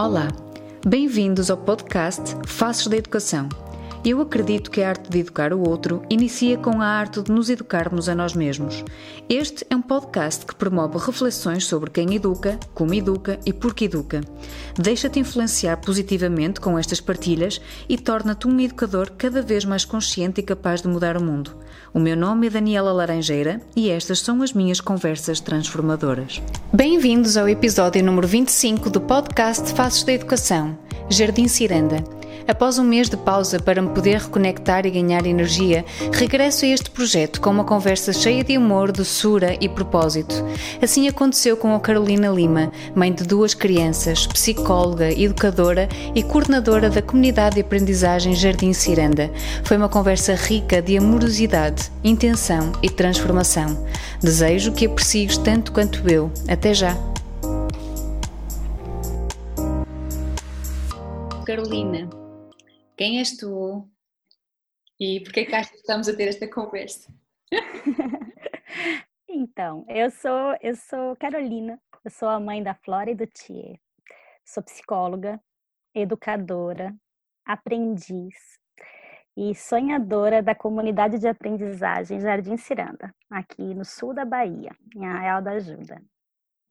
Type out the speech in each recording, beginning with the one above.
Olá, bem-vindos ao podcast Faces da Educação. Eu acredito que a arte de educar o outro inicia com a arte de nos educarmos a nós mesmos. Este é um podcast que promove reflexões sobre quem educa, como educa e por que educa. Deixa-te influenciar positivamente com estas partilhas e torna-te um educador cada vez mais consciente e capaz de mudar o mundo. O meu nome é Daniela Laranjeira e estas são as minhas conversas transformadoras. Bem-vindos ao episódio número 25 do podcast Faces da Educação, Jardim Ciranda. Após um mês de pausa para me poder reconectar e ganhar energia, regresso a este projeto com uma conversa cheia de humor, doçura e propósito. Assim aconteceu com a Carolina Lima, mãe de duas crianças, psicóloga, educadora e coordenadora da comunidade de aprendizagem Jardim Ciranda. Foi uma conversa rica de amorosidade, intenção e transformação. Desejo que aprecies tanto quanto eu. Até já! Carolina, quem és tu? E por que que achas que estamos a ter esta conversa? então, eu sou, eu sou Carolina, eu sou a mãe da Flora e do Thier. Sou psicóloga, educadora, aprendiz e sonhadora da comunidade de aprendizagem Jardim Ciranda, aqui no sul da Bahia, em Arraial da Ajuda.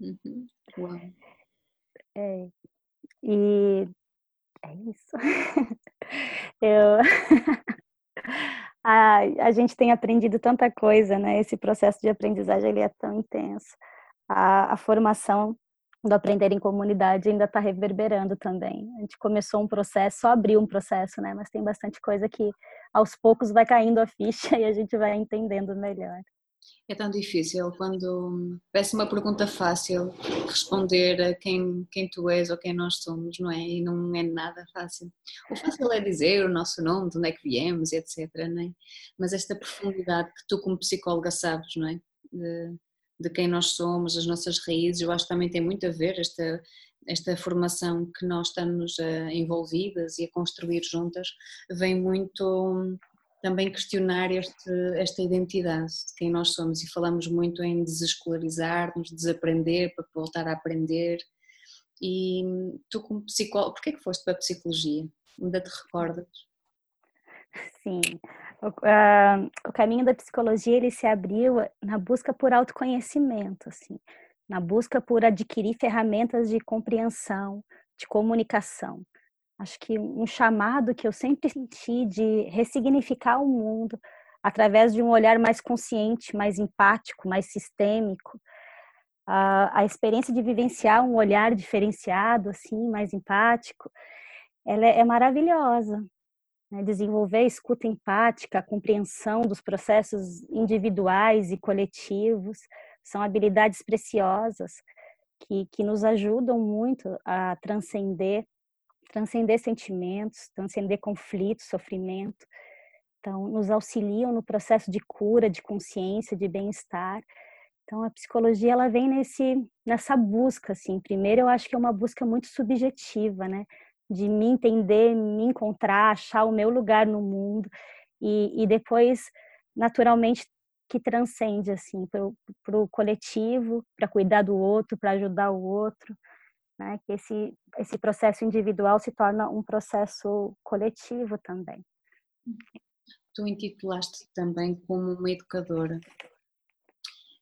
Uhum. Uau. É, e é isso. Eu... a, a gente tem aprendido tanta coisa, né? Esse processo de aprendizagem ele é tão intenso. A, a formação do aprender em comunidade ainda está reverberando também. A gente começou um processo, só abriu um processo, né? Mas tem bastante coisa que aos poucos vai caindo a ficha e a gente vai entendendo melhor. É tão difícil quando parece uma pergunta fácil responder a quem, quem tu és ou quem nós somos, não é? E não é nada fácil. O fácil é dizer o nosso nome, de onde é que viemos, etc. Não é? Mas esta profundidade que tu, como psicóloga, sabes, não é? De, de quem nós somos, as nossas raízes, eu acho que também tem muito a ver esta, esta formação que nós estamos uh, envolvidas e a construir juntas, vem muito também questionar este, esta identidade de quem nós somos e falamos muito em desescolarizar-nos, desaprender para voltar a aprender. E tu como psicóloga, porquê que foste para a psicologia? Ainda te recordas? Sim, o, uh, o caminho da psicologia ele se abriu na busca por autoconhecimento, assim, na busca por adquirir ferramentas de compreensão, de comunicação acho que um chamado que eu sempre senti de ressignificar o mundo através de um olhar mais consciente, mais empático, mais sistêmico. A, a experiência de vivenciar um olhar diferenciado, assim, mais empático, ela é, é maravilhosa. Né? Desenvolver a escuta empática, compreensão dos processos individuais e coletivos, são habilidades preciosas que, que nos ajudam muito a transcender transcender sentimentos, transcender conflitos, sofrimento. Então, nos auxiliam no processo de cura, de consciência, de bem-estar. Então, a psicologia ela vem nesse nessa busca, assim. Primeiro, eu acho que é uma busca muito subjetiva, né? De me entender, me encontrar, achar o meu lugar no mundo e, e depois, naturalmente, que transcende assim para o coletivo, para cuidar do outro, para ajudar o outro né? Que esse, esse processo individual se torna um processo coletivo também. Tu intitulaste também como uma educadora.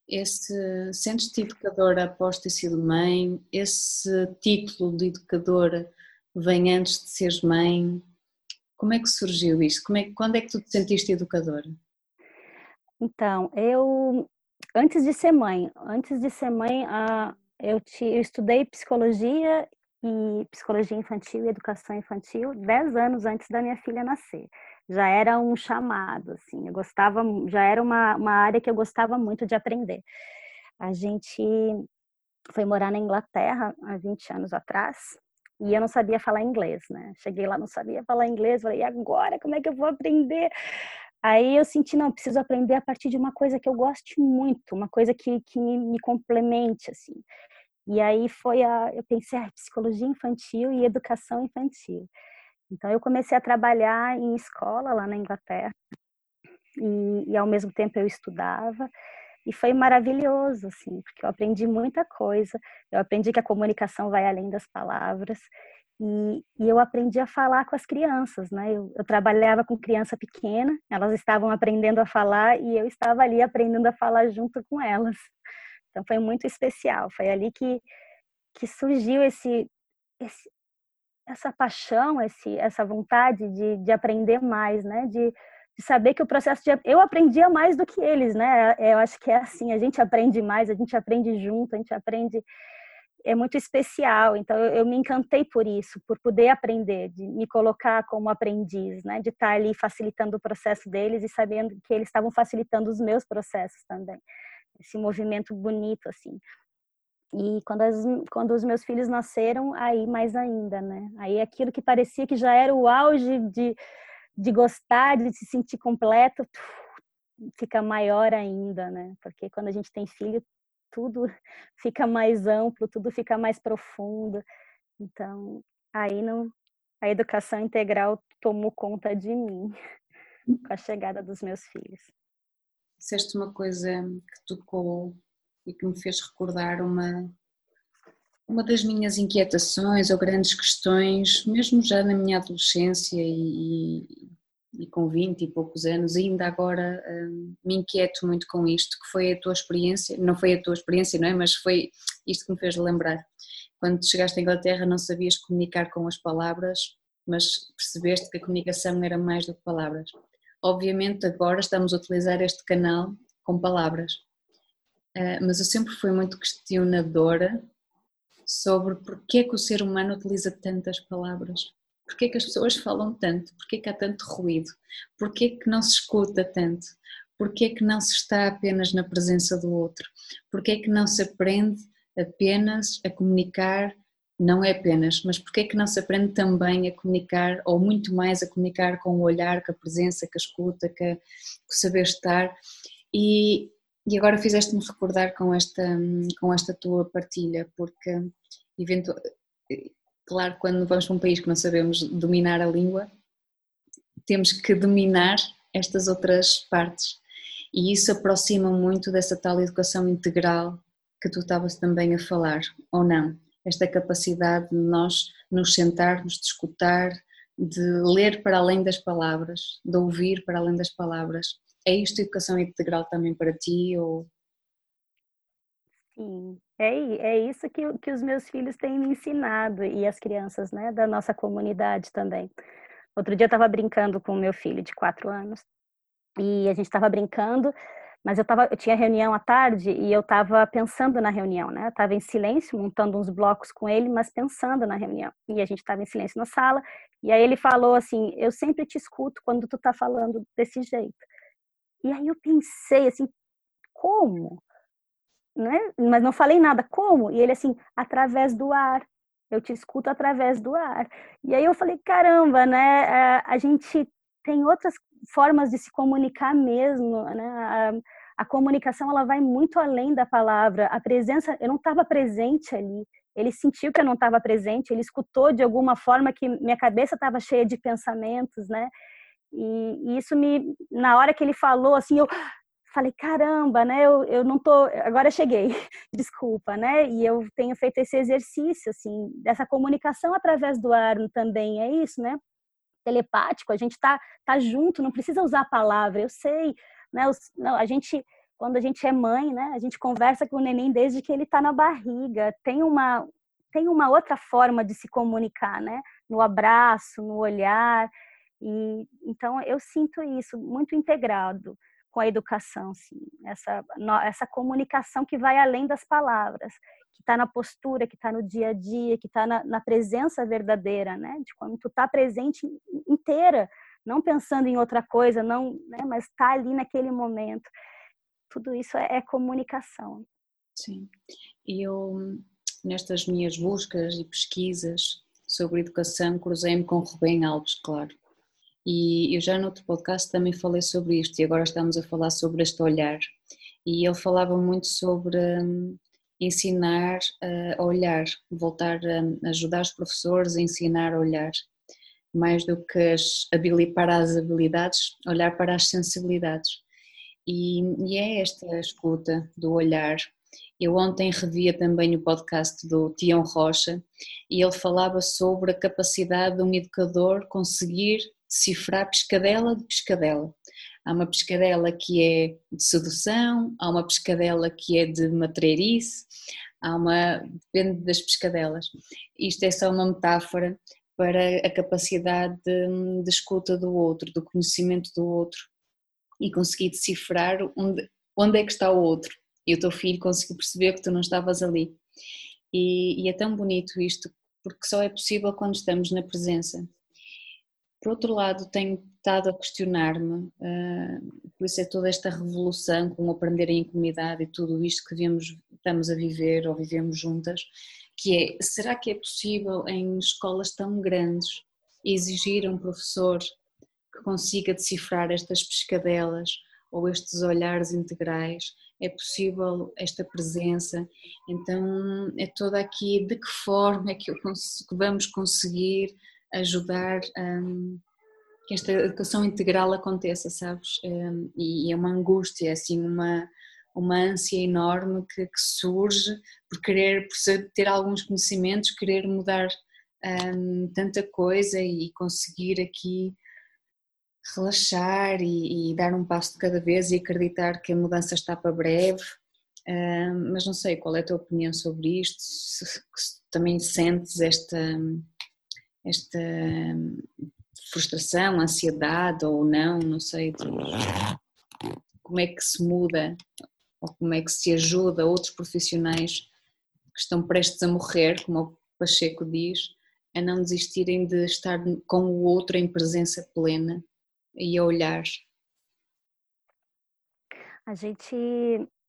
Esse, sentes-te educadora após ter sido mãe? Esse título de educadora vem antes de seres mãe? Como é que surgiu isto? Como é, quando é que tu te sentiste educadora? Então, eu, antes de ser mãe, antes de ser mãe, a, eu, te, eu estudei psicologia e psicologia infantil e educação infantil dez anos antes da minha filha nascer. Já era um chamado, assim, eu gostava, já era uma, uma área que eu gostava muito de aprender. A gente foi morar na Inglaterra há 20 anos atrás e eu não sabia falar inglês, né? Cheguei lá, não sabia falar inglês, falei, e agora, como é que eu vou aprender? Aí eu senti, não, preciso aprender a partir de uma coisa que eu goste muito, uma coisa que, que me complemente, assim. E aí foi a, eu pensei, ah, psicologia infantil e educação infantil. Então eu comecei a trabalhar em escola lá na Inglaterra e, e ao mesmo tempo eu estudava e foi maravilhoso, assim, porque eu aprendi muita coisa. Eu aprendi que a comunicação vai além das palavras E, e, eu aprendi a falar com as crianças, né? Eu, eu, trabalhava com criança pequena, elas estavam aprendendo a falar e eu estava ali aprendendo a falar junto com elas. Então foi muito especial. Foi ali que, que surgiu esse, esse essa paixão, esse, essa vontade de, de aprender mais, né? De, de saber que o processo de eu aprendia mais do que eles, né? Eu acho que é assim, a gente aprende mais, a gente aprende junto, a gente aprende é muito especial. Então eu, eu, me encantei por isso, por poder aprender, de me colocar como aprendiz, né? De estar ali facilitando o processo deles e sabendo que eles estavam facilitando os meus processos também. Esse movimento bonito assim. E quando, as, quando os meus filhos nasceram, aí mais ainda, né? Aí aquilo que parecia que já era o auge de, de gostar, de se sentir completo, fica maior ainda, né? Porque quando a gente tem filho, tudo fica mais amplo, tudo fica mais profundo. Então, aí não, a educação integral tomou conta de mim com a chegada dos meus filhos. Disseste uma coisa que tocou e que me fez recordar uma, uma das minhas inquietações ou grandes questões, mesmo já na minha adolescência e, e com 20 e poucos anos, ainda agora hum, me inquieto muito com isto, que foi a tua experiência, não foi a tua experiência, não é? Mas foi isto que me fez lembrar. Quando chegaste à Inglaterra não sabias comunicar com as palavras, mas percebeste que a comunicação era mais do que palavras. Obviamente agora estamos a utilizar este canal com palavras, uh, mas eu sempre fui muito questionadora sobre porque é que o ser humano utiliza tantas palavras Porquê que as pessoas falam tanto? Porquê que há tanto ruído? Porquê que não se escuta tanto? Porquê que não se está apenas na presença do outro? Porquê que não se aprende apenas a comunicar? Não é apenas, mas porquê que não se aprende também a comunicar, ou muito mais a comunicar com o olhar, com a presença, com a escuta, com, a, com o saber estar? E, e agora fizeste-me recordar com esta, com esta tua partilha, porque eventualmente Claro, quando vamos para um país que não sabemos dominar a língua, temos que dominar estas outras partes. E isso aproxima muito dessa tal educação integral que tu estavas também a falar, ou não? Esta capacidade de nós nos sentarmos, de escutar, de ler para além das palavras, de ouvir para além das palavras. É isto educação integral também para ti? Ou... Sim, é, é isso que, que os meus filhos têm me ensinado e as crianças né, da nossa comunidade também. Outro dia eu estava brincando com o meu filho de quatro anos e a gente estava brincando, mas eu, tava, eu tinha reunião à tarde e eu estava pensando na reunião, né? Eu estava em silêncio, montando uns blocos com ele, mas pensando na reunião. E a gente estava em silêncio na sala e aí ele falou assim: Eu sempre te escuto quando tu está falando desse jeito. E aí eu pensei assim: como? Né? Mas não falei nada. Como? E ele assim, através do ar. Eu te escuto através do ar. E aí eu falei, caramba, né? Eh, a gente tem outras formas de se comunicar mesmo, né? A, a comunicação ela vai muito além da palavra. A presença, eu não estava presente ali. Ele sentiu que eu não estava presente. Ele escutou de alguma forma que minha cabeça estava cheia de pensamentos, né? E, e, isso me, na hora que ele falou, assim, eu falei, caramba, né? Eu, eu não tô. Agora cheguei, desculpa, né? E eu tenho feito esse exercício, assim, dessa comunicação através do ar também, é isso, né? Telepático, a gente tá, tá junto, não precisa usar a palavra, eu sei, né? Os, não, a gente, quando a gente é mãe, né? A gente conversa com o neném desde que ele tá na barriga, tem uma. Tem uma outra forma de se comunicar, né? No abraço, no olhar. E então eu sinto isso muito integrado com a educação, sim. Essa, essa comunicação que vai além das palavras, que está na postura, que está no dia a dia, que está na, na, presença verdadeira, né? De quando tu está presente inteira, não pensando em outra coisa, não, né? Mas está ali naquele momento. Tudo isso é, é comunicação. Sim. E eu nestas minhas buscas e pesquisas sobre educação cruzei-me com Rubem Alves, claro e eu já no outro podcast também falei sobre isto e agora estamos a falar sobre este olhar. E ele falava muito sobre um, ensinar a olhar, voltar a ajudar os professores a ensinar a olhar, mais do que as, para as habilidades, olhar para as sensibilidades. E, e é esta escuta do olhar Eu ontem revia também o podcast do Tião Rocha e ele falava sobre a capacidade de um educador conseguir decifrar pescadela de pescadela. Há uma pescadela que é de sedução, há uma pescadela que é de matreirice, há uma. depende das pescadelas. Isto é só uma metáfora para a capacidade de, de escuta do outro, do conhecimento do outro e conseguir decifrar onde, onde é que está o outro. E o teu filho conseguiu perceber que tu não estavas ali. E, e é tão bonito isto, porque só é possível quando estamos na presença. Por outro lado, tenho estado a questionar-me, uh, por isso é toda esta revolução com aprender em comunidade e tudo isto que vemos, estamos a viver ou vivemos juntas, que é, será que é possível em escolas tão grandes exigir um professor que consiga decifrar estas pescadelas ou estes olhares integrais? É possível esta presença? Então é toda aqui de que forma é que, eu que vamos conseguir ajudar a que esta educação integral aconteça, sabes? E é uma angústia, assim, uma uma ânsia enorme que, que surge por querer, por ter alguns conhecimentos, querer mudar um, tanta coisa e conseguir aqui relaxar e, e, dar um passo de cada vez e acreditar que a mudança está para breve. Um, mas não sei qual é a tua opinião sobre isto, se, se também sentes esta, esta frustração, ansiedade ou não, não sei, como é que se muda ou como é que se ajuda outros profissionais que estão prestes a morrer, como o Pacheco diz, a não desistirem de estar com o outro em presença plena e a olhar. A gente,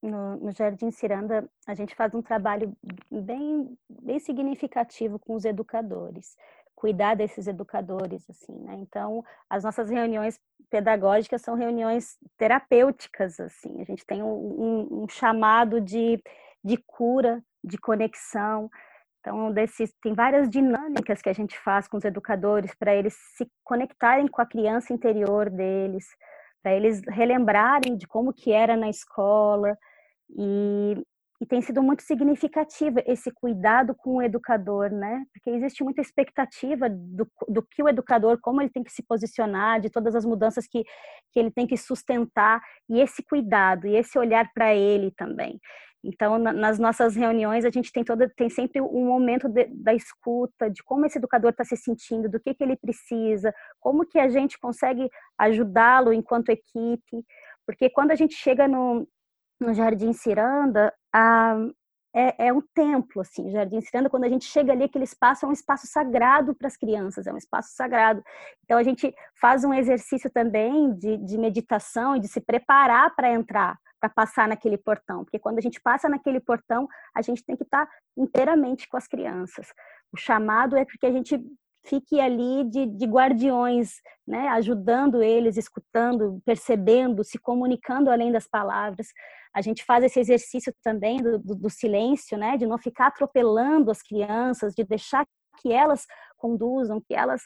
no, no Jardim Ciranda, a gente faz um trabalho bem, bem significativo com os educadores cuidar desses educadores, assim, né? Então, as nossas reuniões pedagógicas são reuniões terapêuticas, assim. A gente tem um, um chamado de, de cura, de conexão. Então, desses, tem várias dinâmicas que a gente faz com os educadores para eles se conectarem com a criança interior deles, para eles relembrarem de como que era na escola e, e tem sido muito significativo esse cuidado com o educador, né? Porque existe muita expectativa do, do que o educador, como ele tem que se posicionar, de todas as mudanças que, que ele tem que sustentar, e esse cuidado, e esse olhar para ele também. Então, na, nas nossas reuniões, a gente tem, toda, tem sempre um momento de, da escuta, de como esse educador está se sentindo, do que, que ele precisa, como que a gente consegue ajudá-lo enquanto equipe, porque quando a gente chega no, no Jardim Ciranda, a, é, é, um templo, assim, Jardim Ciranda, quando a gente chega ali, aquele espaço é um espaço sagrado para as crianças, é um espaço sagrado. Então, a gente faz um exercício também de, de meditação e de se preparar para entrar, para passar naquele portão, porque quando a gente passa naquele portão, a gente tem que estar inteiramente com as crianças. O chamado é porque a gente fique ali de, de guardiões, né, ajudando eles, escutando, percebendo, se comunicando além das palavras. A gente faz esse exercício também do, do, do silêncio, né, de não ficar atropelando as crianças, de deixar que elas conduzam, que elas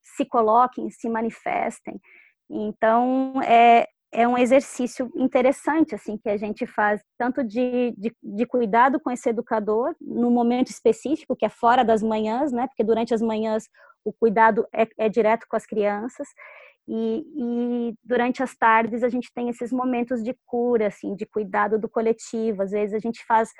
se coloquem, se manifestem. Então, é, é um exercício interessante assim que a gente faz tanto de, de, de, cuidado com esse educador no momento específico que é fora das manhãs né porque durante as manhãs o cuidado é, é direto com as crianças e, e, durante as tardes a gente tem esses momentos de cura assim de cuidado do coletivo às vezes a gente faz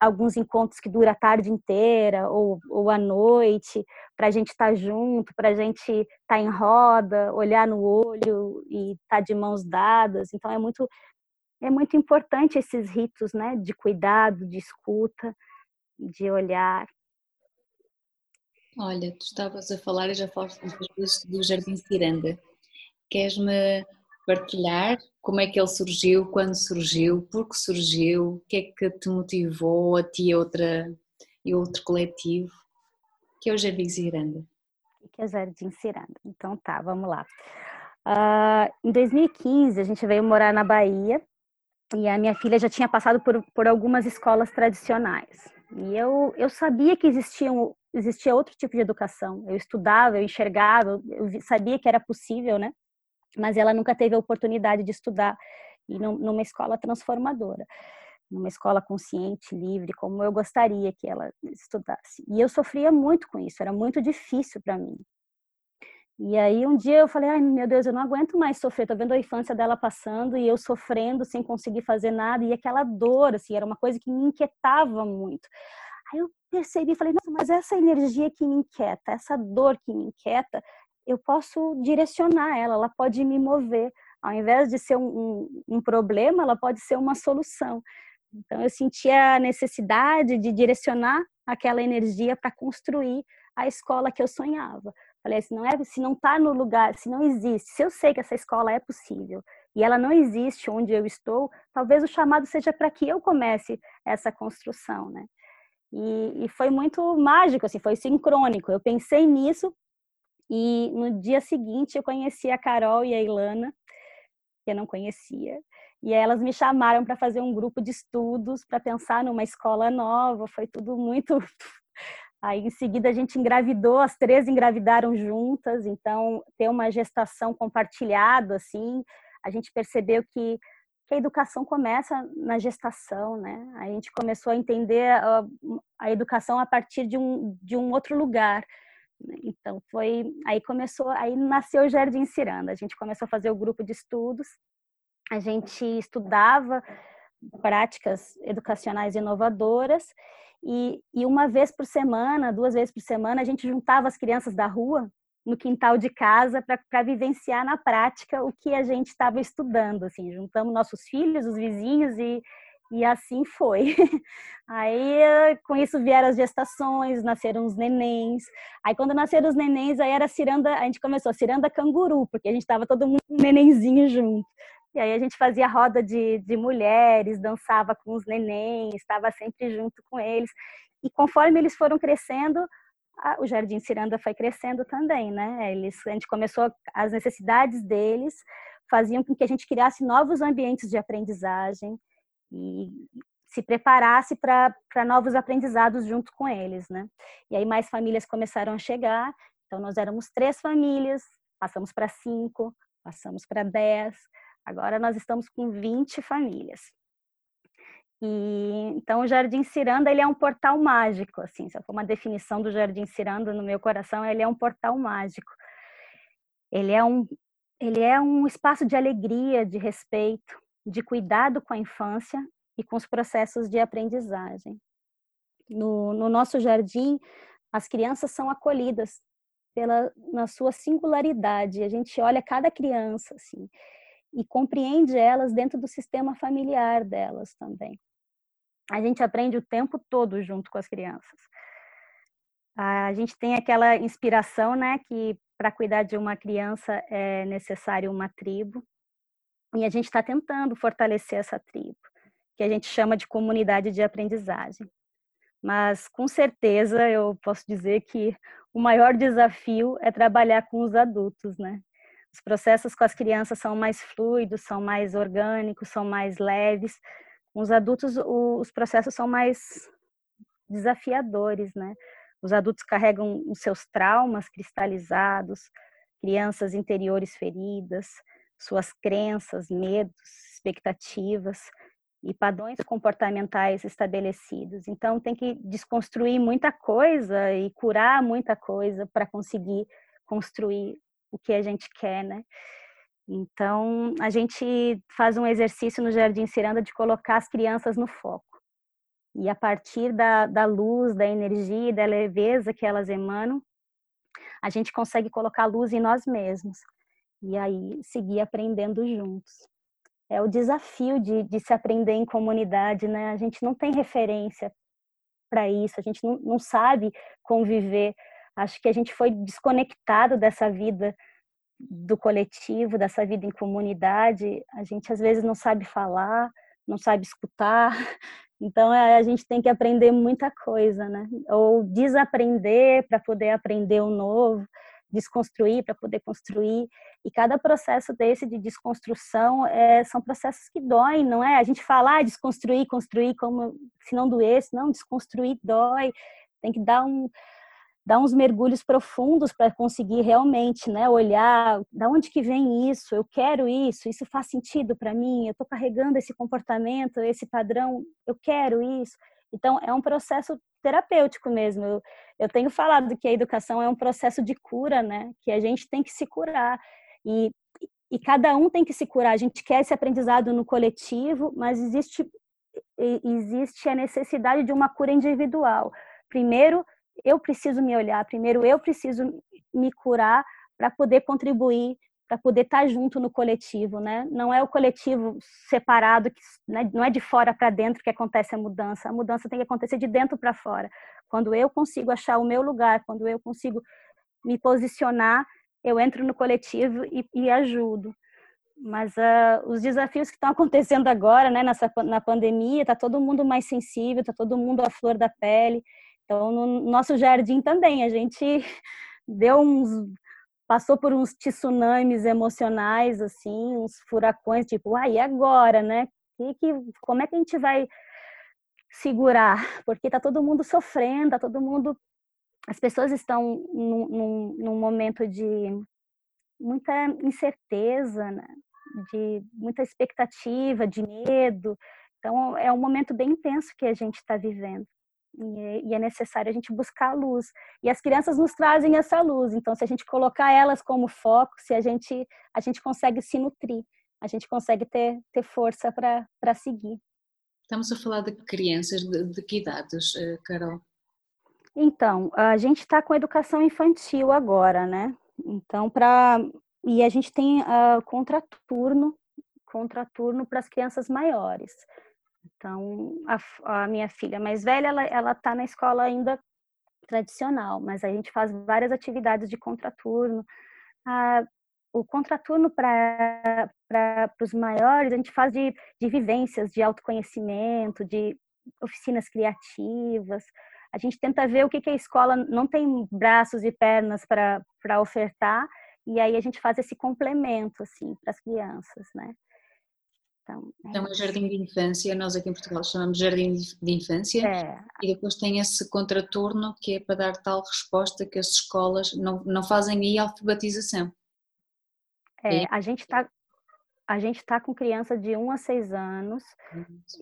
alguns encontros que duram a tarde inteira ou, ou à noite, para a gente estar tá junto, para a gente estar tá em roda, olhar no olho e estar tá de mãos dadas. Então é muito é muito importante esses ritos, né, de cuidado, de escuta, de olhar. Olha, tu estavas a falar e já falaste do Jardim Ciranda. Queres-me partilhar como é que ele surgiu, quando surgiu, por que surgiu, o que é que te motivou a ti e outra e outro coletivo, que é o Jardim Ciranda. O que é Jardim Ciranda? Então tá, vamos lá. Uh, em 2015 a gente veio morar na Bahia e a minha filha já tinha passado por, por algumas escolas tradicionais. E eu, eu sabia que existiam, existia outro tipo de educação. Eu estudava, eu enxergava, eu sabia que era possível, né? Mas ela nunca teve a oportunidade de estudar numa escola transformadora. numa escola consciente, livre, como eu gostaria que ela estudasse. E eu sofria muito com isso, era muito difícil para mim. E aí um dia eu falei, ai meu Deus, eu não aguento mais sofrer, tô vendo a infância dela passando e eu sofrendo sem conseguir fazer nada e aquela dor, assim, era uma coisa que me inquietava muito. Aí eu percebi, falei, nossa, mas essa energia que me inquieta, essa dor que me inquieta, eu posso direcionar ela, ela pode me mover. Ao invés de ser um, um, um problema, ela pode ser uma solução. Então eu sentia a necessidade de direcionar aquela energia para construir a escola que eu sonhava. Falei, se não é, se não está no lugar, se não existe, se eu sei que essa escola é possível e ela não existe onde eu estou, talvez o chamado seja para que eu comece essa construção, né? E, e, foi muito mágico, assim, foi sincrônico. Eu pensei nisso e no dia seguinte eu conheci a Carol e a Ilana, que eu não conhecia, e elas me chamaram para fazer um grupo de estudos para pensar numa escola nova. Foi tudo muito Aí, em seguida, a gente engravidou, as três engravidaram juntas, então, ter uma gestação compartilhada, assim, a gente percebeu que, que a educação começa na gestação, né? A gente começou a entender a, a educação a partir de um, de um outro lugar. Né? Então, foi. Aí começou, aí nasceu o Jardim Ciranda. A gente começou a fazer o grupo de estudos, a gente estudava práticas educacionais inovadoras e, e uma vez por semana, duas vezes por semana, a gente juntava as crianças da rua no quintal de casa para vivenciar na prática o que a gente estava estudando. Assim, juntamos nossos filhos, os vizinhos e, e assim foi. Aí, com isso vieram as gestações, nasceram os nenéns. Aí, quando nasceram os nenéns, aí era ciranda, a gente começou ciranda canguru, porque a gente estava todo mundo um nenenzinho junto. E aí a gente fazia roda de, de mulheres, dançava com os nenéns, estava sempre junto com eles. E conforme eles foram crescendo, a, o Jardim Ciranda foi crescendo também, né? Eles, a gente começou, as necessidades deles faziam com que a gente criasse novos ambientes de aprendizagem e se preparasse para novos aprendizados junto com eles, né? E aí mais famílias começaram a chegar, então nós éramos três famílias, passamos para cinco, passamos para dez, Agora nós estamos com 20 famílias. E então o Jardim Ciranda ele é um portal mágico, assim, se for uma definição do Jardim Ciranda no meu coração, ele é um portal mágico. Ele é um ele é um espaço de alegria, de respeito, de cuidado com a infância e com os processos de aprendizagem. No, no nosso jardim, as crianças são acolhidas pela na sua singularidade. A gente olha cada criança assim e compreende elas dentro do sistema familiar delas também. A gente aprende o tempo todo junto com as crianças. A gente tem aquela inspiração, né, que para cuidar de uma criança é necessário uma tribo, e a gente está tentando fortalecer essa tribo, que a gente chama de comunidade de aprendizagem. Mas com certeza eu posso dizer que o maior desafio é trabalhar com os adultos, né? Os processos com as crianças são mais fluidos, são mais orgânicos, são mais leves. Com os adultos, os processos são mais desafiadores, né? Os adultos carregam os seus traumas cristalizados, crianças interiores feridas, suas crenças, medos, expectativas e padrões comportamentais estabelecidos. Então tem que desconstruir muita coisa e curar muita coisa para conseguir construir o que a gente quer, né? Então, a gente faz um exercício no Jardim Ciranda de colocar as crianças no foco. E a partir da, da luz, da energia, da leveza que elas emanam, a gente consegue colocar luz em nós mesmos. E aí, seguir aprendendo juntos. É o desafio de, de se aprender em comunidade, né? A gente não tem referência para isso, a gente não, não sabe conviver Acho que a gente foi desconectado dessa vida do coletivo, dessa vida em comunidade. A gente às vezes não sabe falar, não sabe escutar. Então a gente tem que aprender muita coisa, né? Ou desaprender para poder aprender o novo, desconstruir para poder construir. E cada processo desse de desconstrução é, são processos que doem, não é? A gente fala ah, desconstruir, construir como se não doesse, não, desconstruir dói. Tem que dar um dar uns mergulhos profundos para conseguir realmente, né, olhar da onde que vem isso, eu quero isso, isso faz sentido para mim, eu estou carregando esse comportamento, esse padrão, eu quero isso. Então, é um processo terapêutico mesmo. Eu, eu tenho falado que a educação é um processo de cura, né? Que a gente tem que se curar. E, e cada um tem que se curar. A gente quer esse aprendizado no coletivo, mas existe, existe a necessidade de uma cura individual. Primeiro, eu preciso me olhar, primeiro eu preciso me curar para poder contribuir para poder estar tá junto no coletivo, né? Não é o coletivo separado, que, né? não é de fora para dentro que acontece a mudança. A mudança tem que acontecer de dentro para fora. Quando eu consigo achar o meu lugar, quando eu consigo me posicionar, eu entro no coletivo e, e ajudo. Mas uh, os desafios que estão acontecendo agora, né, nessa, na pandemia, está todo mundo mais sensível, está todo mundo à flor da pele. Então, no nosso jardim também, a gente deu uns passou por uns tsunamis emocionais, assim, uns furacões, tipo, ah, e agora, né? Que, que, como é que a gente vai segurar? Porque tá todo mundo sofrendo, tá todo mundo... As pessoas estão num, num, num momento de muita incerteza, né? de muita expectativa, de medo. Então, é um momento bem intenso que a gente está vivendo. É, e é necessário a gente buscar a luz. E as crianças nos trazem essa luz. Então, se a gente colocar elas como foco, se a gente a gente consegue se nutrir, a gente consegue ter, ter força para seguir. Estamos a falar de crianças de, de que idades, eh, Carol? Então, a gente está com educação infantil agora, né? Então, para e a gente tem uh, contraturno, contraturno para as crianças maiores. Então, a, a minha filha mais velha, ela, ela tá na escola ainda tradicional, mas a gente faz várias atividades de contraturno. Ah, o contraturno para os maiores, a gente faz de, de vivências, de autoconhecimento, de oficinas criativas. A gente tenta ver o que, que a escola não tem braços e pernas para ofertar, e aí a gente faz esse complemento assim para as crianças, né? Então, é então, é jardim de infância, nós aqui em Portugal chamamos jardim de infância, é. e depois tem esse contraturno que é para dar tal resposta que as escolas não, não fazem aí alfabetização. É, a gente está a gente está com criança de 1 a 6 anos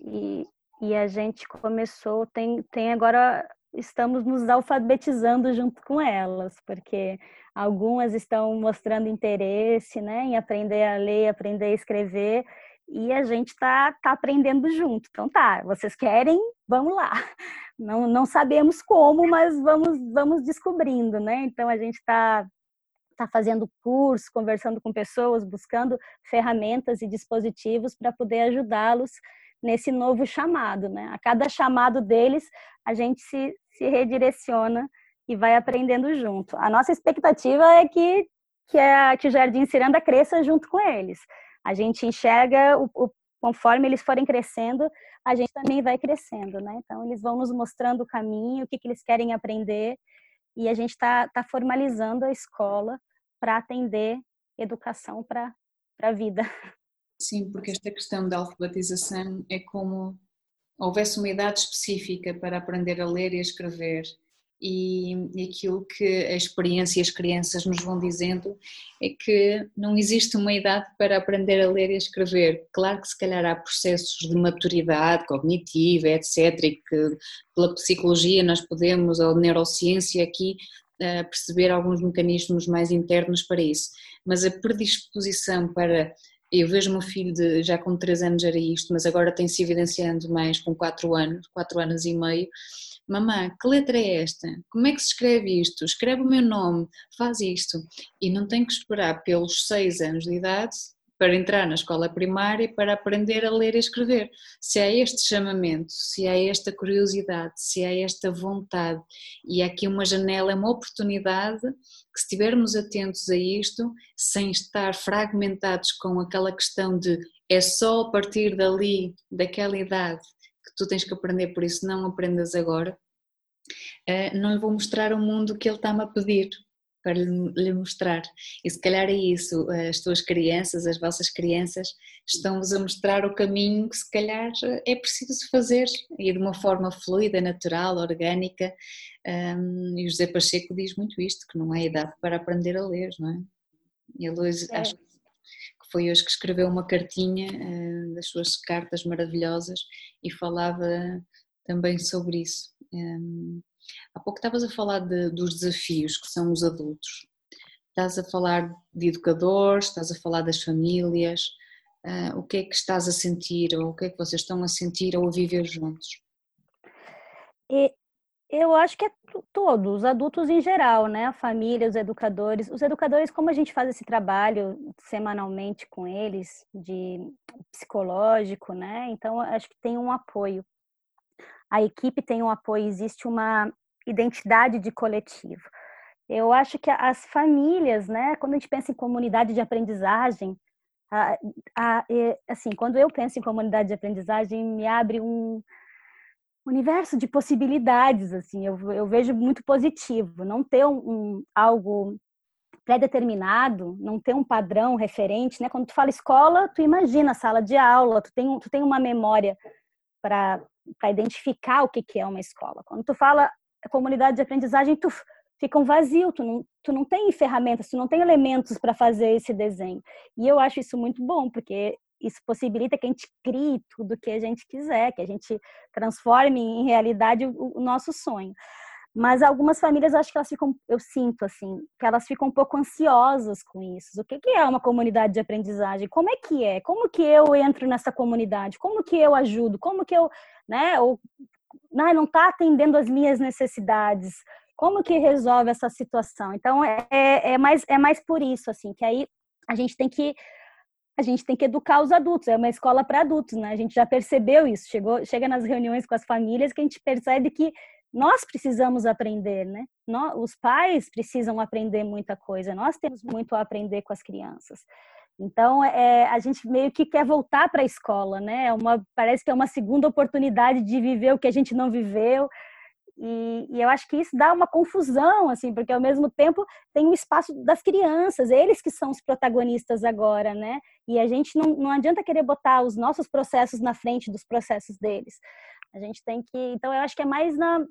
e, e a gente começou, tem, tem agora, estamos nos alfabetizando junto com elas, porque algumas estão mostrando interesse né, em aprender a ler, aprender a escrever, e a gente tá, tá aprendendo junto. Então tá, vocês querem, vamos lá. Não, não sabemos como, mas vamos, vamos descobrindo, né? Então a gente está tá fazendo curso, conversando com pessoas, buscando ferramentas e dispositivos para poder ajudá-los nesse novo chamado, né? A cada chamado deles, a gente se, se redireciona e vai aprendendo junto. A nossa expectativa é que, que, a, que o Jardim Ciranda cresça junto com eles a gente enxerga o, o, conforme eles forem crescendo, a gente também vai crescendo, né? Então, eles vão nos mostrando o caminho, o que, que eles querem aprender, e a gente está tá formalizando a escola para atender educação para a vida. Sim, porque esta questão da alfabetização é como houvesse uma idade específica para aprender a ler e a escrever e, aquilo que a experiência e as crianças nos vão dizendo é que não existe uma idade para aprender a ler e a escrever. Claro que se calhar há processos de maturidade cognitiva, etc., e que pela psicologia nós podemos, ou neurociência aqui, eh, perceber alguns mecanismos mais internos para isso. Mas a predisposição para eu vejo meu filho de, já com 3 anos era isto, mas agora tem se evidenciando mais com 4 anos, 4 anos e meio, mamã, que letra é esta? Como é que se escreve isto? Escreve o meu nome, faz isto. E não tem que esperar pelos seis anos de idade para entrar na escola primária para aprender a ler e escrever. Se há este chamamento, se há esta curiosidade, se há esta vontade e há aqui uma janela, uma oportunidade que se estivermos atentos a isto, sem estar fragmentados com aquela questão de é só a partir dali, daquela idade, tu tens que aprender, por isso não aprendas agora, uh, não lhe vou mostrar o mundo que ele está-me a pedir. Para lhe mostrar. E se calhar é isso, as tuas crianças, as vossas crianças, estão-vos a mostrar o caminho que se calhar é preciso fazer e de uma forma fluida, natural, orgânica. E o José Pacheco diz muito isto, que não é idade para aprender a ler, não é? Ele hoje, é. acho que foi hoje que escreveu uma cartinha uh, das suas cartas maravilhosas e falava também sobre isso. Um, Há pouco estavas a falar de, dos desafios que são os adultos. Estás a falar de educadores, estás a falar das famílias. Uh, o que é que estás a sentir ou o que é que vocês estão a sentir ou a viver juntos? E eu acho que é todos, os adultos em geral, né? A família, os educadores. Os educadores, como a gente faz esse trabalho semanalmente com eles, de psicológico, né? Então, acho que tem um apoio a equipe tem um apoio, existe uma identidade de coletivo. Eu acho que as famílias, né, quando a gente pensa em comunidade de aprendizagem, a, a, assim, quando eu penso em comunidade de aprendizagem, me abre um universo de possibilidades, assim, eu, eu vejo muito positivo, não ter um, um algo pré-determinado, não ter um padrão referente, né? Quando tu fala escola, tu imagina sala de aula, tu tem, tu tem uma memória para identificar o que, que é uma escola. Quando tu fala comunidade de aprendizagem, tu fica um vazio, tu não, tu não tem ferramentas, tu não tem elementos para fazer esse desenho. E eu acho isso muito bom, porque isso possibilita que a gente crie tudo que a gente quiser, que a gente transforme em realidade o, o nosso sonho. Mas algumas famílias, acho que elas ficam, eu sinto assim, que elas ficam um pouco ansiosas com isso. O que, que é uma comunidade de aprendizagem? Como é que é? Como que eu entro nessa comunidade? Como que eu ajudo? Como que eu, né? Ou, não, não está atendendo as minhas necessidades. Como que resolve essa situação? Então é, é, é mais é mais por isso assim que aí a gente tem que a gente tem que educar os adultos, é uma escola para adultos, né? A gente já percebeu isso, chegou, chega nas reuniões com as famílias que a gente percebe que nós precisamos aprender, né? Nós, os pais precisam aprender muita coisa, nós temos muito a aprender com as crianças. Então, é, a gente meio que quer voltar para a escola, né? É uma, parece que é uma segunda oportunidade de viver o que a gente não viveu. E, e, eu acho que isso dá uma confusão, assim, porque ao mesmo tempo tem o espaço das crianças, eles que são os protagonistas agora, né? E a gente não, não adianta querer botar os nossos processos na frente dos processos deles. A gente tem que. Então, eu acho que é mais na,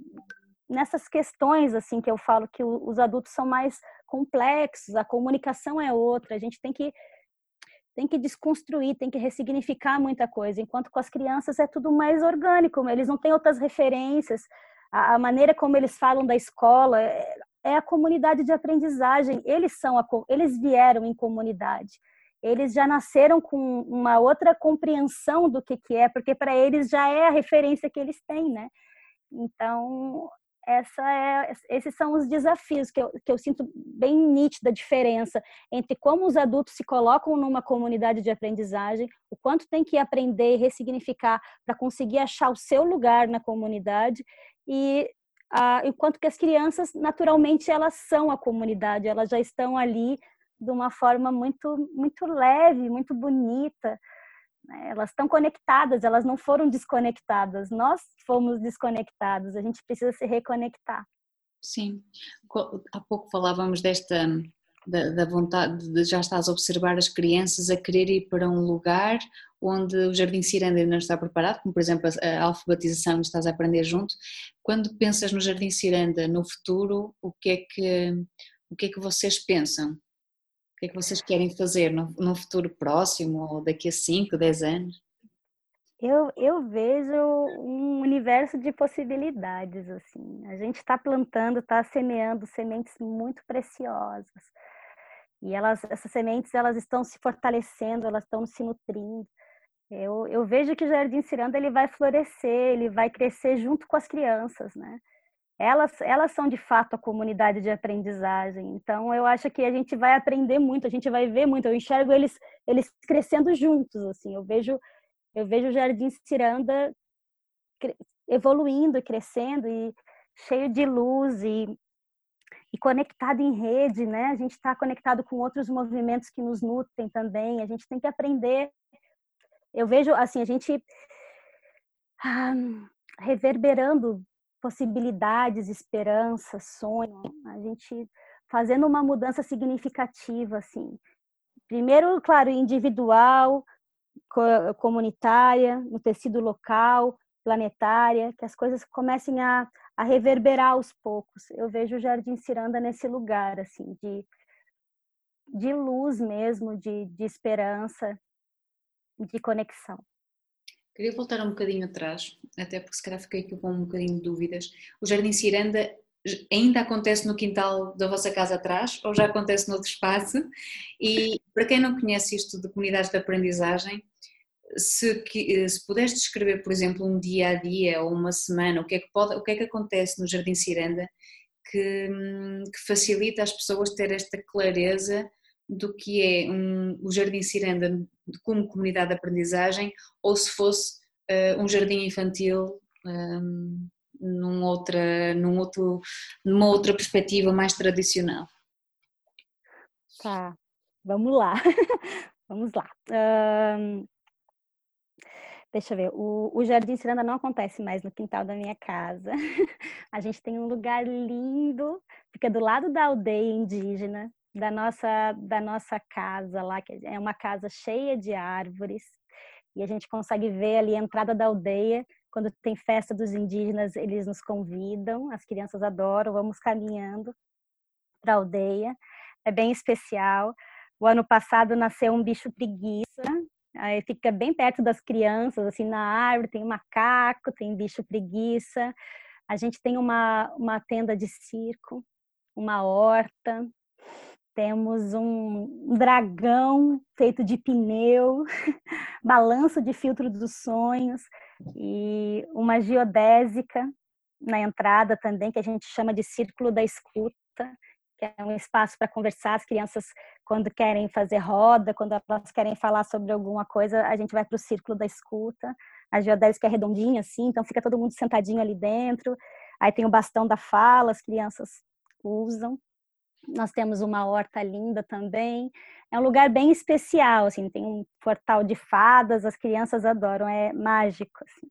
nessas questões assim que eu falo que os adultos são mais complexos, a comunicação é outra, a gente tem que tem que desconstruir, tem que ressignificar muita coisa, enquanto com as crianças é tudo mais orgânico, eles não têm outras referências, a, a maneira como eles falam da escola é, é a comunidade de aprendizagem, eles são a, eles vieram em comunidade. Eles já nasceram com uma outra compreensão do que, que é, porque para eles já é a referência que eles têm, né? Então, essa é, esses são os desafios que eu, que eu sinto bem nítida diferença entre como os adultos se colocam numa comunidade de aprendizagem, o quanto tem que aprender e ressignificar para conseguir achar o seu lugar na comunidade e a, e quanto que as crianças naturalmente elas são a comunidade, elas já estão ali de uma forma muito, muito leve, muito bonita. Né? Elas estão conectadas, elas não foram desconectadas. Nós fomos desconectados, a gente precisa se reconectar. Sim, há pouco falávamos desta da, da, vontade de já estás a observar as crianças a querer ir para um lugar onde o Jardim Ciranda ainda não está preparado, como por exemplo a, alfabetização estás a aprender junto. Quando pensas no Jardim Ciranda no futuro, o que é que o que é que vocês pensam? Que é que vocês querem fazer no, no futuro próximo ou daqui a 5, 10 anos? Eu, eu vejo um universo de possibilidades, assim. A gente está plantando, está semeando sementes muito preciosas. E elas, essas sementes, elas estão se fortalecendo, elas estão se nutrindo. Eu, eu vejo que o Jardim Ciranda ele vai florescer, ele vai crescer junto com as crianças, né? Elas, elas são de fato a comunidade de aprendizagem. Então, eu acho que a gente vai aprender muito, a gente vai ver muito. Eu enxergo eles, eles crescendo juntos, assim. Eu vejo, eu vejo o Jardim Ciranda evoluindo crescendo e cheio de luz e, e conectado em rede, né? A gente está conectado com outros movimentos que nos nutrem também. A gente tem que aprender. Eu vejo, assim, a gente ah, reverberando possibilidades, esperança, sonho. A gente fazendo uma mudança significativa, assim. Primeiro, claro, individual, comunitária, no tecido local, planetária, que as coisas comecem a, a reverberar aos poucos. Eu vejo o Jardim Ciranda nesse lugar, assim, de, de luz mesmo, de, de esperança, de conexão. Queria voltar um bocadinho atrás, até porque se calhar fiquei aqui com um bocadinho de dúvidas. O Jardim Ciranda ainda acontece no quintal da vossa casa atrás ou já acontece noutro espaço? E para quem não conhece isto de comunidades de aprendizagem, se, se puderes descrever, por exemplo, um dia a dia ou uma semana, o que é que, pode, o que, é que acontece no Jardim Ciranda que, que facilita as pessoas ter esta clareza do que é um, o Jardim Ciranda como comunidade de aprendizagem ou se fosse uh, um jardim infantil um, num outra, num outro, numa outra perspectiva mais tradicional. Tá, vamos lá. vamos lá. Um, deixa eu ver, o, o Jardim Ciranda não acontece mais no quintal da minha casa. A gente tem um lugar lindo, fica do lado da aldeia indígena, da nossa, da nossa casa lá, que é uma casa cheia de árvores, e a gente consegue ver ali a entrada da aldeia. Quando tem festa dos indígenas, eles nos convidam, as crianças adoram, vamos caminhando para a aldeia. É bem especial. O ano passado nasceu um bicho preguiça, aí fica bem perto das crianças, assim, na árvore, tem macaco, tem bicho preguiça. A gente tem uma, uma tenda de circo, uma horta, temos um dragão feito de pneu, balanço de filtro dos sonhos e uma geodésica na entrada também, que a gente chama de círculo da escuta, que é um espaço para conversar. As crianças, quando querem fazer roda, quando elas querem falar sobre alguma coisa, a gente vai para o círculo da escuta. A geodésica é redondinha assim, então fica todo mundo sentadinho ali dentro. Aí tem o bastão da fala, as crianças usam. Nós temos uma horta linda também. É um lugar bem especial, assim, tem um portal de fadas, as crianças adoram, é mágico, assim.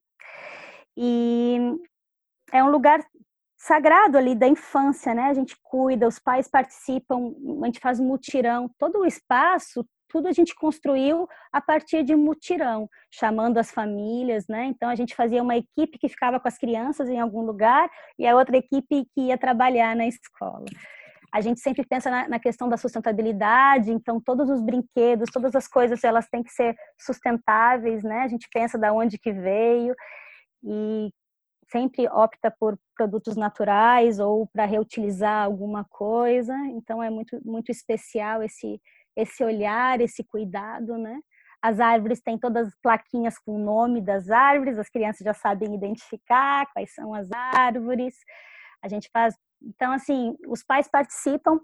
E é um lugar sagrado ali da infância, né? A gente cuida, os pais participam, a gente faz mutirão, todo o espaço, tudo a gente construiu a partir de mutirão, chamando as famílias, né? Então a gente fazia uma equipe que ficava com as crianças em algum lugar e a outra equipe que ia trabalhar na escola a gente sempre pensa na, na, questão da sustentabilidade, então todos os brinquedos, todas as coisas, elas têm que ser sustentáveis, né? A gente pensa da onde que veio e sempre opta por produtos naturais ou para reutilizar alguma coisa. Então é muito muito especial esse esse olhar, esse cuidado, né? As árvores têm todas as plaquinhas com o nome das árvores, as crianças já sabem identificar quais são as árvores. A gente faz então, assim, os pais participam,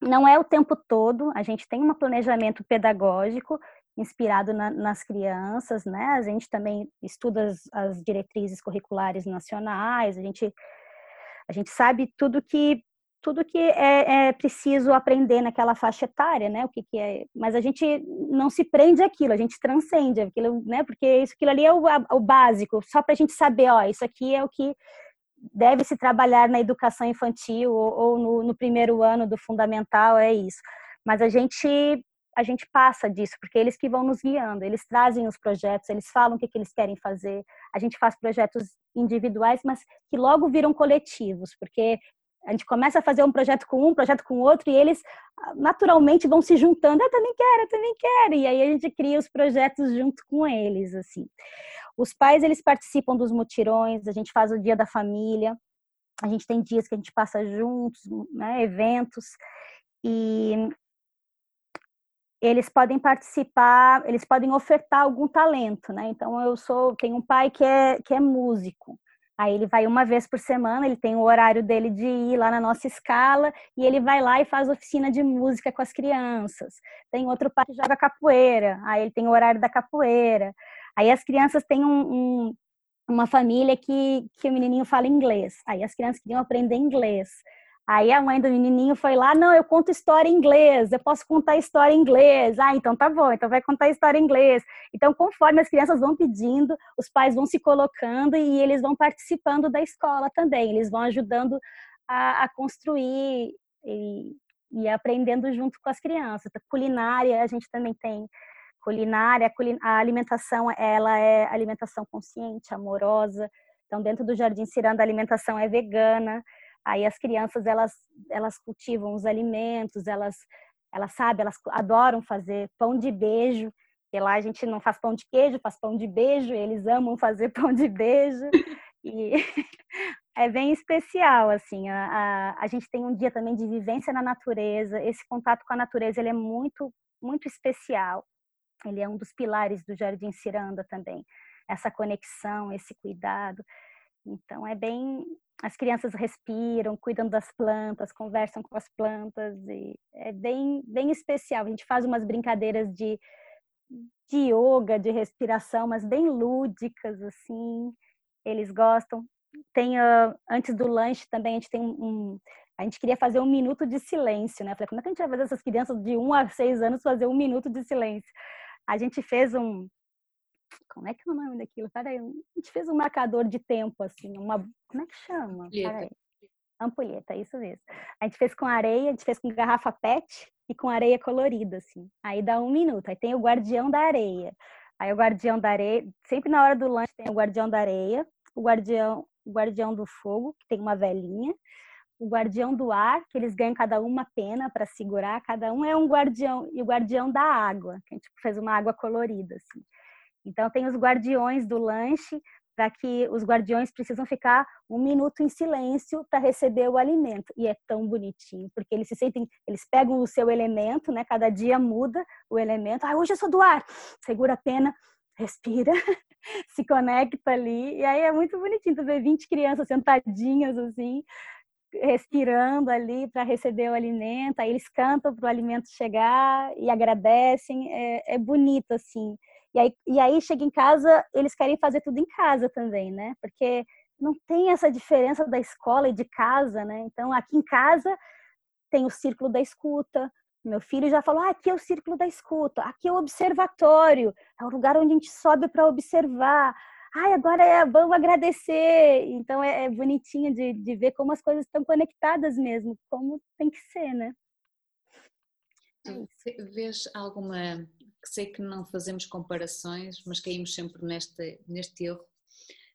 não é o tempo todo, a gente tem um planejamento pedagógico inspirado na, nas crianças, né? A gente também estuda as, as, diretrizes curriculares nacionais, a gente, a gente sabe tudo que tudo que é, é, preciso aprender naquela faixa etária, né? O que, que é, mas a gente não se prende aquilo, a gente transcende aquilo, né? Porque isso, aquilo ali é o, o básico, só para a gente saber, ó, isso aqui é o que deve se trabalhar na educação infantil ou, ou no, no, primeiro ano do fundamental, é isso. Mas a gente a gente passa disso, porque eles que vão nos guiando, eles trazem os projetos, eles falam o que, que eles querem fazer. A gente faz projetos individuais, mas que logo viram coletivos, porque a gente começa a fazer um projeto com um, projeto com outro, e eles ah, naturalmente vão se juntando. Eu também quero, eu também quero. E aí a gente cria os projetos junto com eles, assim. Os pais, eles participam dos mutirões, a gente faz o dia da família, a gente tem dias que a gente passa juntos, né, eventos, e eles podem participar, eles podem ofertar algum talento, né? Então eu sou, tenho um pai que é que é músico. Aí ele vai uma vez por semana, ele tem o horário dele de ir lá na nossa escala e ele vai lá e faz oficina de música com as crianças. Tem outro pai que joga capoeira, aí ele tem o horário da capoeira. Aí as crianças têm um, um, uma família que, que o menininho fala inglês. Aí as crianças queriam aprender inglês. Aí a mãe do menininho foi lá, não, eu conto história em inglês, eu posso contar história em inglês. Ah, então tá bom, então vai contar história em inglês. Então, conforme as crianças vão pedindo, os pais vão se colocando e eles vão participando da escola também, eles vão ajudando a, a construir e e aprendendo junto com as crianças. Culinária, a gente também tem culinária, a alimentação ela é alimentação consciente, amorosa. Então, dentro do Jardim Ciranda, a alimentação é vegana. Aí as crianças elas elas cultivam os alimentos, elas elas sabem, elas adoram fazer pão de beijo. E lá a gente não faz pão de queijo, faz pão de beijo. eles amam fazer pão de beijo. E é bem especial, assim. A, a, a, gente tem um dia também de vivência na natureza. Esse contato com a natureza ele é muito, muito especial. Ele é um dos pilares do Jardim Ciranda também. Essa conexão, esse cuidado. Então é bem, as crianças respiram, cuidam das plantas, conversam com as plantas e é bem, bem especial. A gente faz umas brincadeiras de de yoga, de respiração, mas bem lúdicas assim. Eles gostam. Tem uh, antes do lanche também a gente tem um, a gente queria fazer um minuto de silêncio, né? Falei, como é que a gente vai fazer essas crianças de 1 a 6 anos fazer um minuto de silêncio? A gente fez um. Como é que é o nome daquilo? Peraí, a gente fez um marcador de tempo, assim, uma. Como é que chama? Peraí. Ampulheta, isso mesmo. A gente fez com areia, a gente fez com garrafa PET e com areia colorida, assim. Aí dá um minuto. Aí tem o guardião da areia. Aí o guardião da areia, sempre na hora do lanche tem o guardião da areia, o guardião, o guardião do fogo, que tem uma velhinha, o guardião do ar, que eles ganham cada um uma pena para segurar, cada um é um guardião, e o guardião da água, que a gente fez uma água colorida, assim. Então tem os guardiões do lanche, para que os guardiões precisam ficar um minuto em silêncio para receber o alimento. E é tão bonitinho, porque eles se sentem, eles pegam o seu elemento, né? Cada dia muda o elemento. Ah, hoje eu sou do ar. Segura a pena, respira, se conecta ali. E aí é muito bonitinho ver 20 crianças sentadinhas assim, respirando ali para receber o alimento, aí eles cantam para o alimento chegar e agradecem, é, é, bonito assim. E aí, e aí chega em casa, eles querem fazer tudo em casa também, né? Porque não tem essa diferença da escola e de casa, né? Então aqui em casa tem o círculo da escuta. Meu filho já falou: ah, aqui é o círculo da escuta, aqui é o observatório, é o lugar onde a gente sobe para observar ai, agora é, vamos agradecer. Então é, é bonitinho de, de ver como as coisas estão conectadas mesmo, como tem que ser, né? Tu vês alguma, sei que não fazemos comparações, mas caímos sempre neste, neste erro,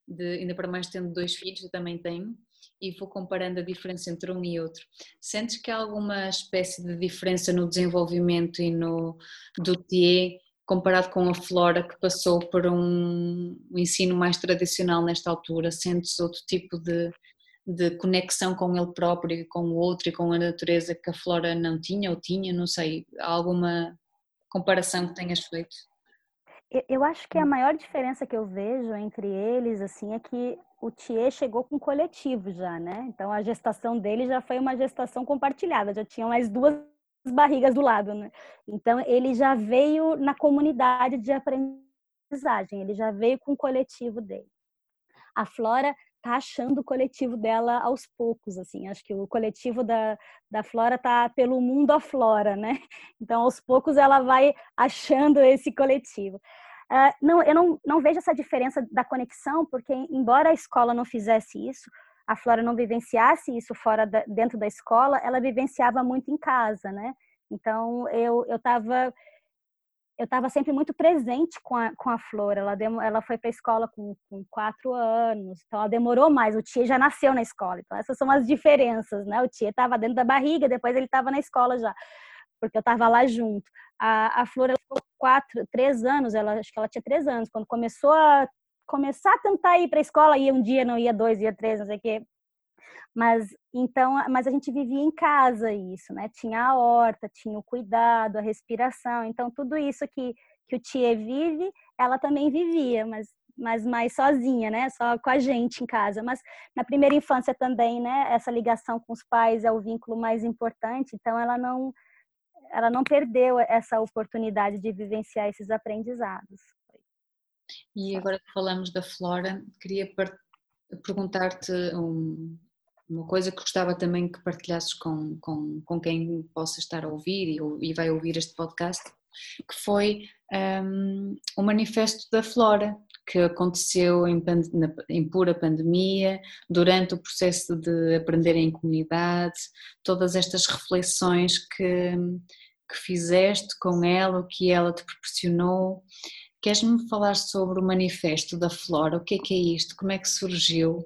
de, ainda para mais tendo dois filhos, eu também tenho, e vou comparando a diferença entre um e outro. Sentes que há alguma espécie de diferença no desenvolvimento e no do TIE comparado com a Flora que passou por um, ensino mais tradicional nesta altura, sentes outro tipo de, de conexão com ele próprio com o outro e com a natureza que a Flora não tinha ou tinha, não sei, há alguma comparação que tenhas feito? Eu acho que a maior diferença que eu vejo entre eles, assim, é que o Thier chegou com coletivo já, né? Então a gestação dele já foi uma gestação compartilhada, já tinham mais duas barrigas do lado, né? Então ele já veio na comunidade de aprendizagem, ele já veio com o coletivo dele. A Flora tá achando o coletivo dela aos poucos, assim. Acho que o coletivo da, da Flora tá pelo mundo aflora, né? Então, aos poucos, ela vai achando esse coletivo. Uh, não, eu não, não vejo essa diferença da conexão, porque, embora a escola não fizesse isso, a Flora não vivenciasse isso fora da, dentro da escola, ela vivenciava muito em casa, né? Então eu eu estava eu estava sempre muito presente com a, com a Flora. Ela, demo, ela foi para a escola com, com quatro anos, então ela demorou mais. O Tia já nasceu na escola. Então, essas são as diferenças, né? O Tia estava dentro da barriga, depois ele estava na escola já, porque eu estava lá junto. A, a Flora ficou quatro, três anos, ela, acho que ela tinha três anos, quando começou a começar a tentar ir para a escola, ia um dia, não ia dois, ia três, não sei o quê. Mas então, mas a gente vivia em casa isso, né? Tinha a horta, tinha o cuidado, a respiração. Então tudo isso que que o Tia vive, ela também vivia, mas mas mais sozinha, né? Só com a gente em casa. Mas na primeira infância também, né? Essa ligação com os pais é o vínculo mais importante. Então ela não ela não perdeu essa oportunidade de vivenciar esses aprendizados. E agora que falamos da Flora, queria perguntar-te um, uma coisa que gostava também que partilhasses com, com, com quem possa estar a ouvir e, e vai ouvir este podcast, que foi um, o manifesto da Flora, que aconteceu em, em, pura pandemia, durante o processo de aprender em comunidade, todas estas reflexões que, que fizeste com ela, o que ela te proporcionou. Queres-me falar sobre o manifesto da Flora? O que é que é isto? Como é que surgiu?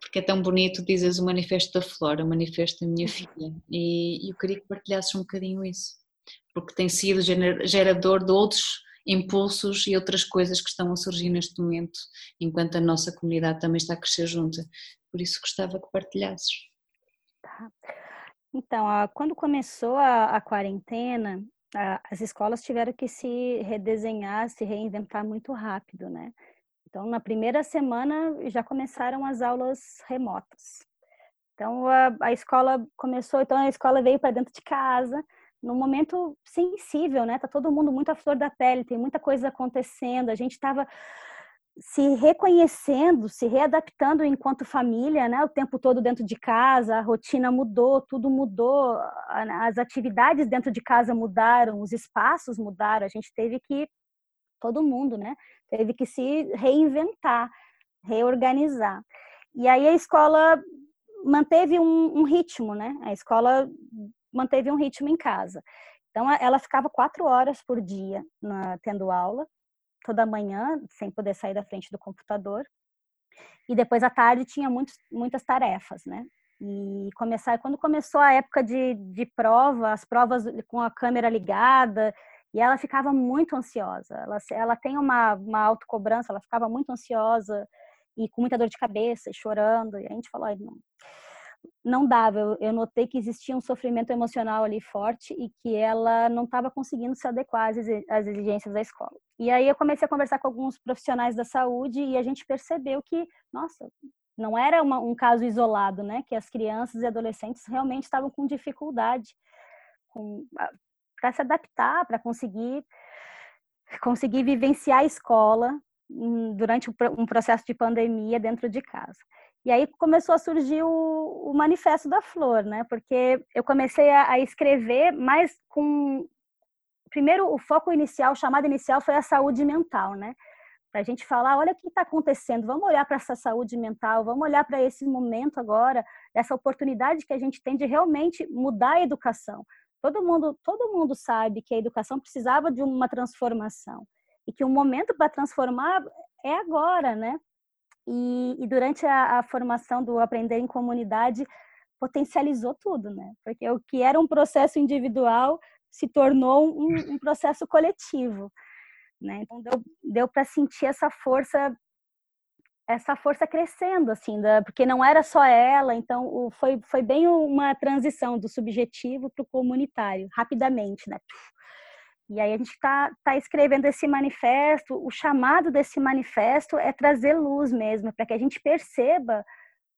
Porque é tão bonito dizes o manifesto da Flora, o manifesto da minha filha. E, eu queria que partilhasses um bocadinho isso, porque tem sido gerador de outros impulsos e outras coisas que estão a surgir neste momento, enquanto a nossa comunidade também está a crescer junta. Por isso gostava que partilhasses. Tá. Então, quando começou a, a quarentena, as escolas tiveram que se redesenhar, se reinventar muito rápido, né? Então, na primeira semana já começaram as aulas remotas. Então, a, a escola começou, então a escola veio para dentro de casa, num momento sensível, né? Tá todo mundo muito à flor da pele, tem muita coisa acontecendo. A gente estava se reconhecendo, se readaptando enquanto família, né? O tempo todo dentro de casa, a rotina mudou, tudo mudou, as atividades dentro de casa mudaram, os espaços mudaram. A gente teve que todo mundo, né? Teve que se reinventar, reorganizar. E aí a escola manteve um, um ritmo, né? A escola manteve um ritmo em casa. Então, ela ficava quatro horas por dia na, tendo aula, toda manhã, sem poder sair da frente do computador. E depois à tarde tinha muitos, muitas tarefas, né? E começar, quando começou a época de, de prova, as provas com a câmera ligada, e ela ficava muito ansiosa. Ela, ela tem uma, uma autocobrança, ela ficava muito ansiosa e com muita dor de cabeça, chorando. E a gente falou, não, não dava. Eu, eu, notei que existia um sofrimento emocional ali forte e que ela não estava conseguindo se adequar às exigências da escola. E aí eu comecei a conversar com alguns profissionais da saúde e a gente percebeu que, nossa, não era uma, um caso isolado, né? Que as crianças e adolescentes realmente estavam com dificuldade para se adaptar, para conseguir conseguir vivenciar a escola hum, durante um processo de pandemia dentro de casa. E aí começou a surgir o, o Manifesto da Flor, né? Porque eu comecei a, a escrever mais com. Primeiro, o foco inicial, o chamado inicial foi a saúde mental, né? Para a gente falar, olha o que está acontecendo, vamos olhar para essa saúde mental, vamos olhar para esse momento agora, essa oportunidade que a gente tem de realmente mudar a educação. Todo mundo, todo mundo sabe que a educação precisava de uma transformação e que o momento para transformar é agora, né? E, e durante a, a, formação do Aprender em Comunidade, potencializou tudo, né? Porque o que era um processo individual se tornou um, um processo coletivo, né? Então deu, deu para sentir essa força essa força crescendo assim da, porque não era só ela então o, foi foi bem uma transição do subjetivo para o comunitário rapidamente né e aí a gente está tá escrevendo esse manifesto, o chamado desse manifesto é trazer luz mesmo, para que a gente perceba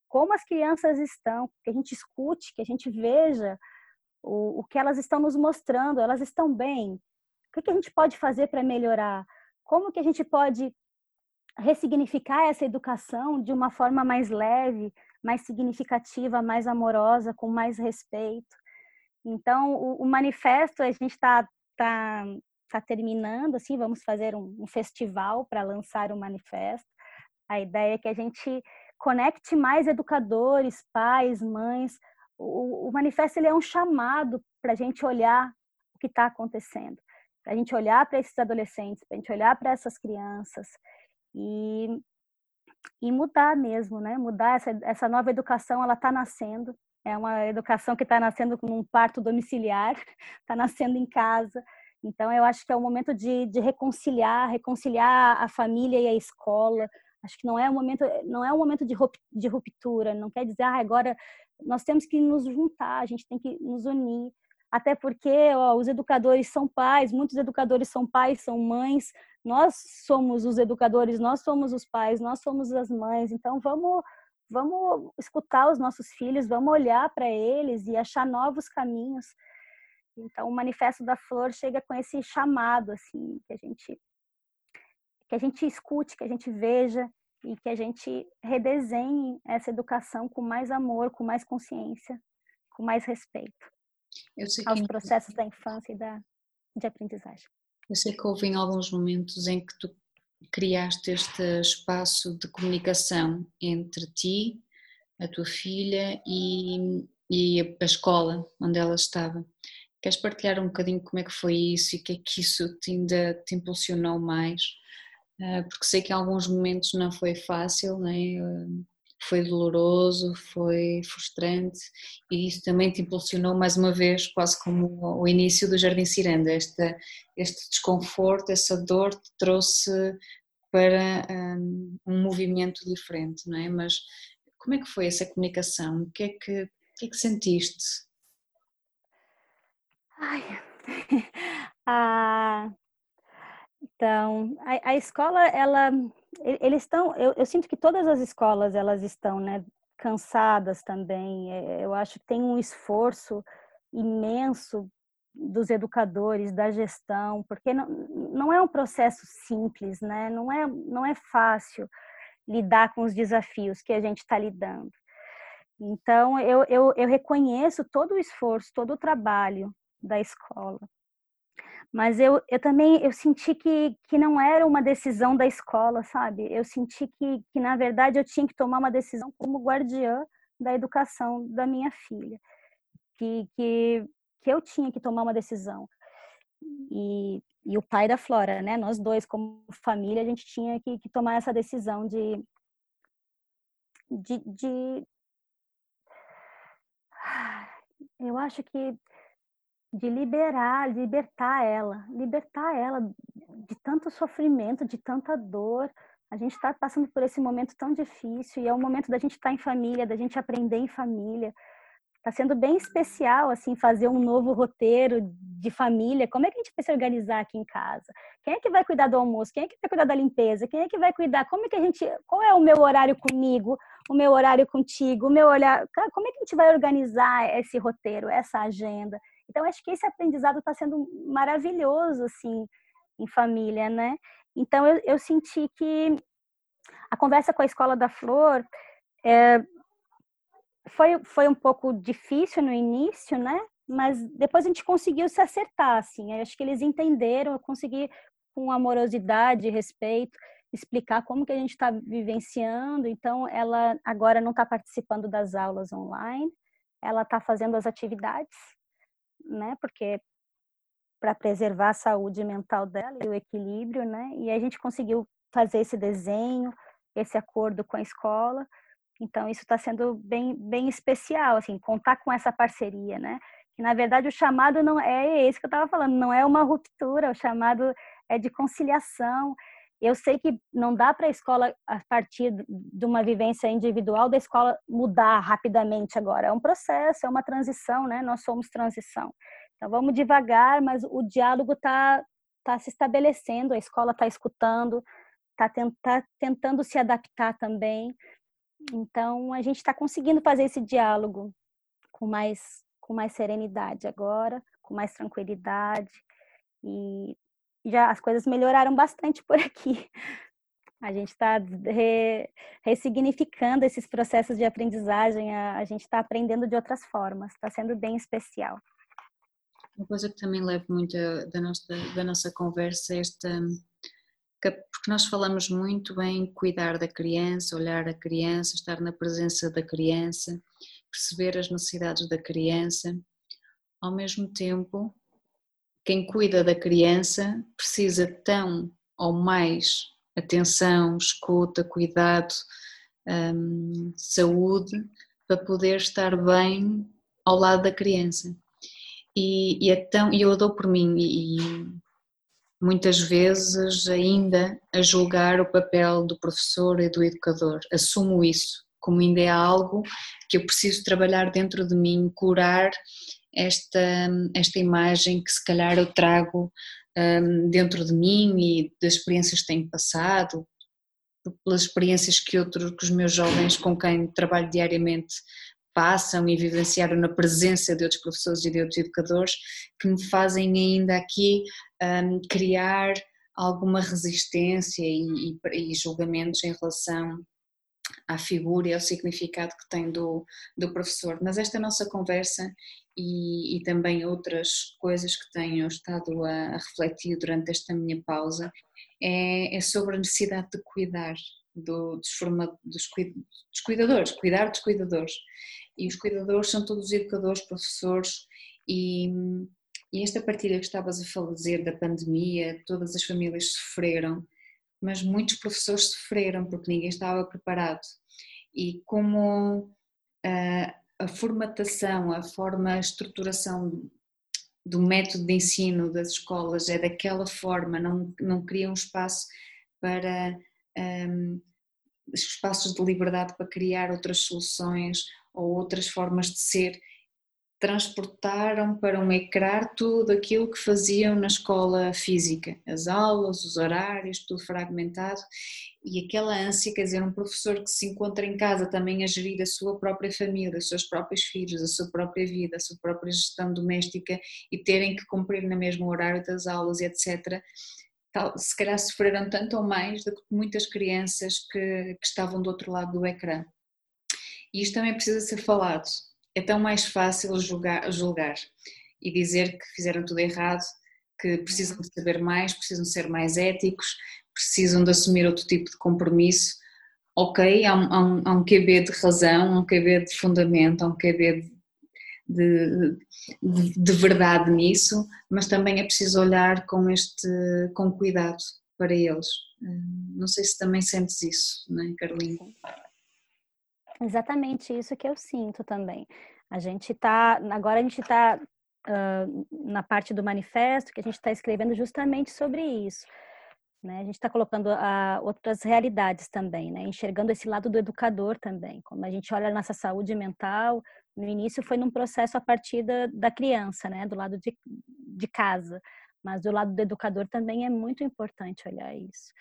como as crianças estão, que a gente escute, que a gente veja o, o que elas estão nos mostrando, elas estão bem? O que, que a gente pode fazer para melhorar? Como que a gente pode ressignificar essa educação de uma forma mais leve, mais significativa, mais amorosa, com mais respeito? Então, o, o manifesto, a gente está está tá terminando, assim, vamos fazer um, um festival para lançar o manifesto. A ideia é que a gente conecte mais educadores, pais, mães. O, o manifesto ele é um chamado para a gente olhar o que está acontecendo, para a gente olhar para esses adolescentes, para a gente olhar para essas crianças e, e mudar mesmo, né? Mudar essa, essa nova educação, ela está nascendo. É uma educação que está nascendo com um parto domiciliar, está nascendo em casa. Então, eu acho que é o momento de, de reconciliar, reconciliar a família e a escola. Acho que não é um momento, não é um momento de, de ruptura. Não quer dizer, ah, agora nós temos que nos juntar, a gente tem que nos unir. Até porque ó, os educadores são pais, muitos educadores são pais, são mães. Nós somos os educadores, nós somos os pais, nós somos as mães. Então, vamos vamos escutar os nossos filhos, vamos olhar para eles e achar novos caminhos. Então, o Manifesto da Flor chega com esse chamado, assim, que a gente que a gente escute, que a gente veja e que a gente redesenhe essa educação com mais amor, com mais consciência, com mais respeito aos processos da infância e da de aprendizagem. Eu sei que houve em alguns momentos em que tu criaste este espaço de comunicação entre ti, a tua filha e, e a escola onde ela estava. Queres partilhar um bocadinho como é que foi isso e o que é que isso te ainda te impulsionou mais? Ah, porque sei que em alguns momentos não foi fácil, né? foi doloroso, foi frustrante e isso também te impulsionou mais uma vez, quase como o início do Jardim Ciranda, este, este desconforto, essa dor te trouxe para um, um, movimento diferente, não é? Mas como é que foi essa comunicação? O que é que, o que, é que sentiste? Ai, ah, então, a, a, escola, ela, eles estão, eu, eu, sinto que todas as escolas, elas estão, né, cansadas também, é, eu acho que tem um esforço imenso dos educadores, da gestão, porque não, não é um processo simples, né, não é, não é fácil lidar com os desafios que a gente está lidando. Então, eu, eu, eu reconheço todo o esforço, todo o trabalho da escola mas eu, eu também eu senti que, que não era uma decisão da escola, sabe? Eu senti que, que, na verdade, eu tinha que tomar uma decisão como guardiã da educação da minha filha, que, que, que eu tinha que tomar uma decisão. E, e o pai da Flora, né? Nós dois, como família, a gente tinha que, que tomar essa decisão de, de, de... Eu acho que de liberar, libertar ela, libertar ela de tanto sofrimento, de tanta dor. A gente está passando por esse momento tão difícil e é o momento da gente estar tá em família, da gente aprender em família. Está sendo bem especial assim fazer um novo roteiro de família. Como é que a gente vai se organizar aqui em casa? Quem é que vai cuidar do almoço? Quem é que vai cuidar da limpeza? Quem é que vai cuidar? Como é que a gente? Qual é o meu horário comigo? O meu horário contigo? O meu olhar? Como é que a gente vai organizar esse roteiro, essa agenda? Então, acho que esse aprendizado está sendo maravilhoso, assim, em família, né? Então, eu, eu, senti que a conversa com a Escola da Flor é, foi, foi um pouco difícil no início, né? Mas depois a gente conseguiu se acertar, assim. Eu acho que eles entenderam, eu consegui, com amorosidade e respeito, explicar como que a gente está vivenciando. Então, ela agora não está participando das aulas online, ela está fazendo as atividades né? Porque para preservar a saúde mental dela e o equilíbrio, né? E a gente conseguiu fazer esse desenho, esse acordo com a escola. Então isso está sendo bem bem especial, assim, contar com essa parceria, né? Que na verdade o chamado não é esse que eu estava falando, não é uma ruptura, o chamado é de conciliação, eu sei que não dá para a escola, a partir de uma vivência individual, da escola mudar rapidamente agora. É um processo, é uma transição, né? Nós somos transição. Então vamos devagar, mas o diálogo está tá se estabelecendo, a escola está escutando, está tá tentando se adaptar também. Então a gente está conseguindo fazer esse diálogo com mais, com mais serenidade agora, com mais tranquilidade. E já as coisas melhoraram bastante por aqui. A gente está re, ressignificando esses processos de aprendizagem, a, a gente está aprendendo de outras formas, está sendo bem especial. Uma coisa que também levo muito da nossa, da nossa conversa é esta, porque nós falamos muito em cuidar da criança, olhar a criança, estar na presença da criança, perceber as necessidades da criança, ao mesmo tempo quem cuida da criança precisa tão ou mais atenção, escuta, cuidado, hum, saúde para poder estar bem ao lado da criança. E, e é tão, eu dou por mim e, e muitas vezes ainda a julgar o papel do professor e do educador. Assumo isso como ainda é algo que eu preciso trabalhar dentro de mim, curar esta, esta imagem que se calhar eu trago um, dentro de mim e das experiências que tenho passado, pelas experiências que outros, que os meus jovens com quem trabalho diariamente passam e vivenciaram na presença de outros professores e de outros educadores, que me fazem ainda aqui um, criar alguma resistência e, e, e julgamentos em relação à figura e ao significado que tem do, do professor. Mas esta nossa conversa e, e, também outras coisas que tenho estado a, a, refletir durante esta minha pausa é, é sobre a necessidade de cuidar do, dos, forma, dos, dos cuidadores, cuidar dos cuidadores. E os cuidadores são todos educadores, professores e, e esta partilha que estavas a fazer da pandemia, todas as famílias sofreram, mas muitos professores sofreram porque ninguém estava preparado. E como a, a formatação, a forma, a estruturação do método de ensino das escolas é daquela forma, não, não cria um espaço para um, espaços de liberdade para criar outras soluções ou outras formas de ser transportaram para um ecrã tudo aquilo que faziam na escola física, as aulas, os horários, tudo fragmentado e aquela ânsia, quer dizer, um professor que se encontra em casa também a gerir a sua própria família, os seus próprios filhos, a sua própria vida, a sua própria gestão doméstica e terem que cumprir no mesmo horário das aulas e etc. Se calhar sofreram tanto ou mais do que muitas crianças que, que estavam do outro lado do ecrã. E isto também precisa ser falado, é tão mais fácil julgar, julgar e dizer que fizeram tudo errado, que precisam de saber mais, precisam de ser mais éticos, precisam de assumir outro tipo de compromisso. Ok, há um, há um, há um QB de razão, um QB de fundamento, há um QB de, de, de, de, verdade nisso, mas também é preciso olhar com este com cuidado para eles. Hum, não sei se também sentes isso, não é, Carolina? Exatamente isso que eu sinto também. A gente está, agora a gente está uh, na parte do manifesto que a gente está escrevendo justamente sobre isso. Né? A gente está colocando uh, outras realidades também, né? enxergando esse lado do educador também. Quando a gente olha a nossa saúde mental, no início foi num processo a partir da, da criança, né? do lado de, de casa. Mas do lado do educador também é muito importante olhar isso.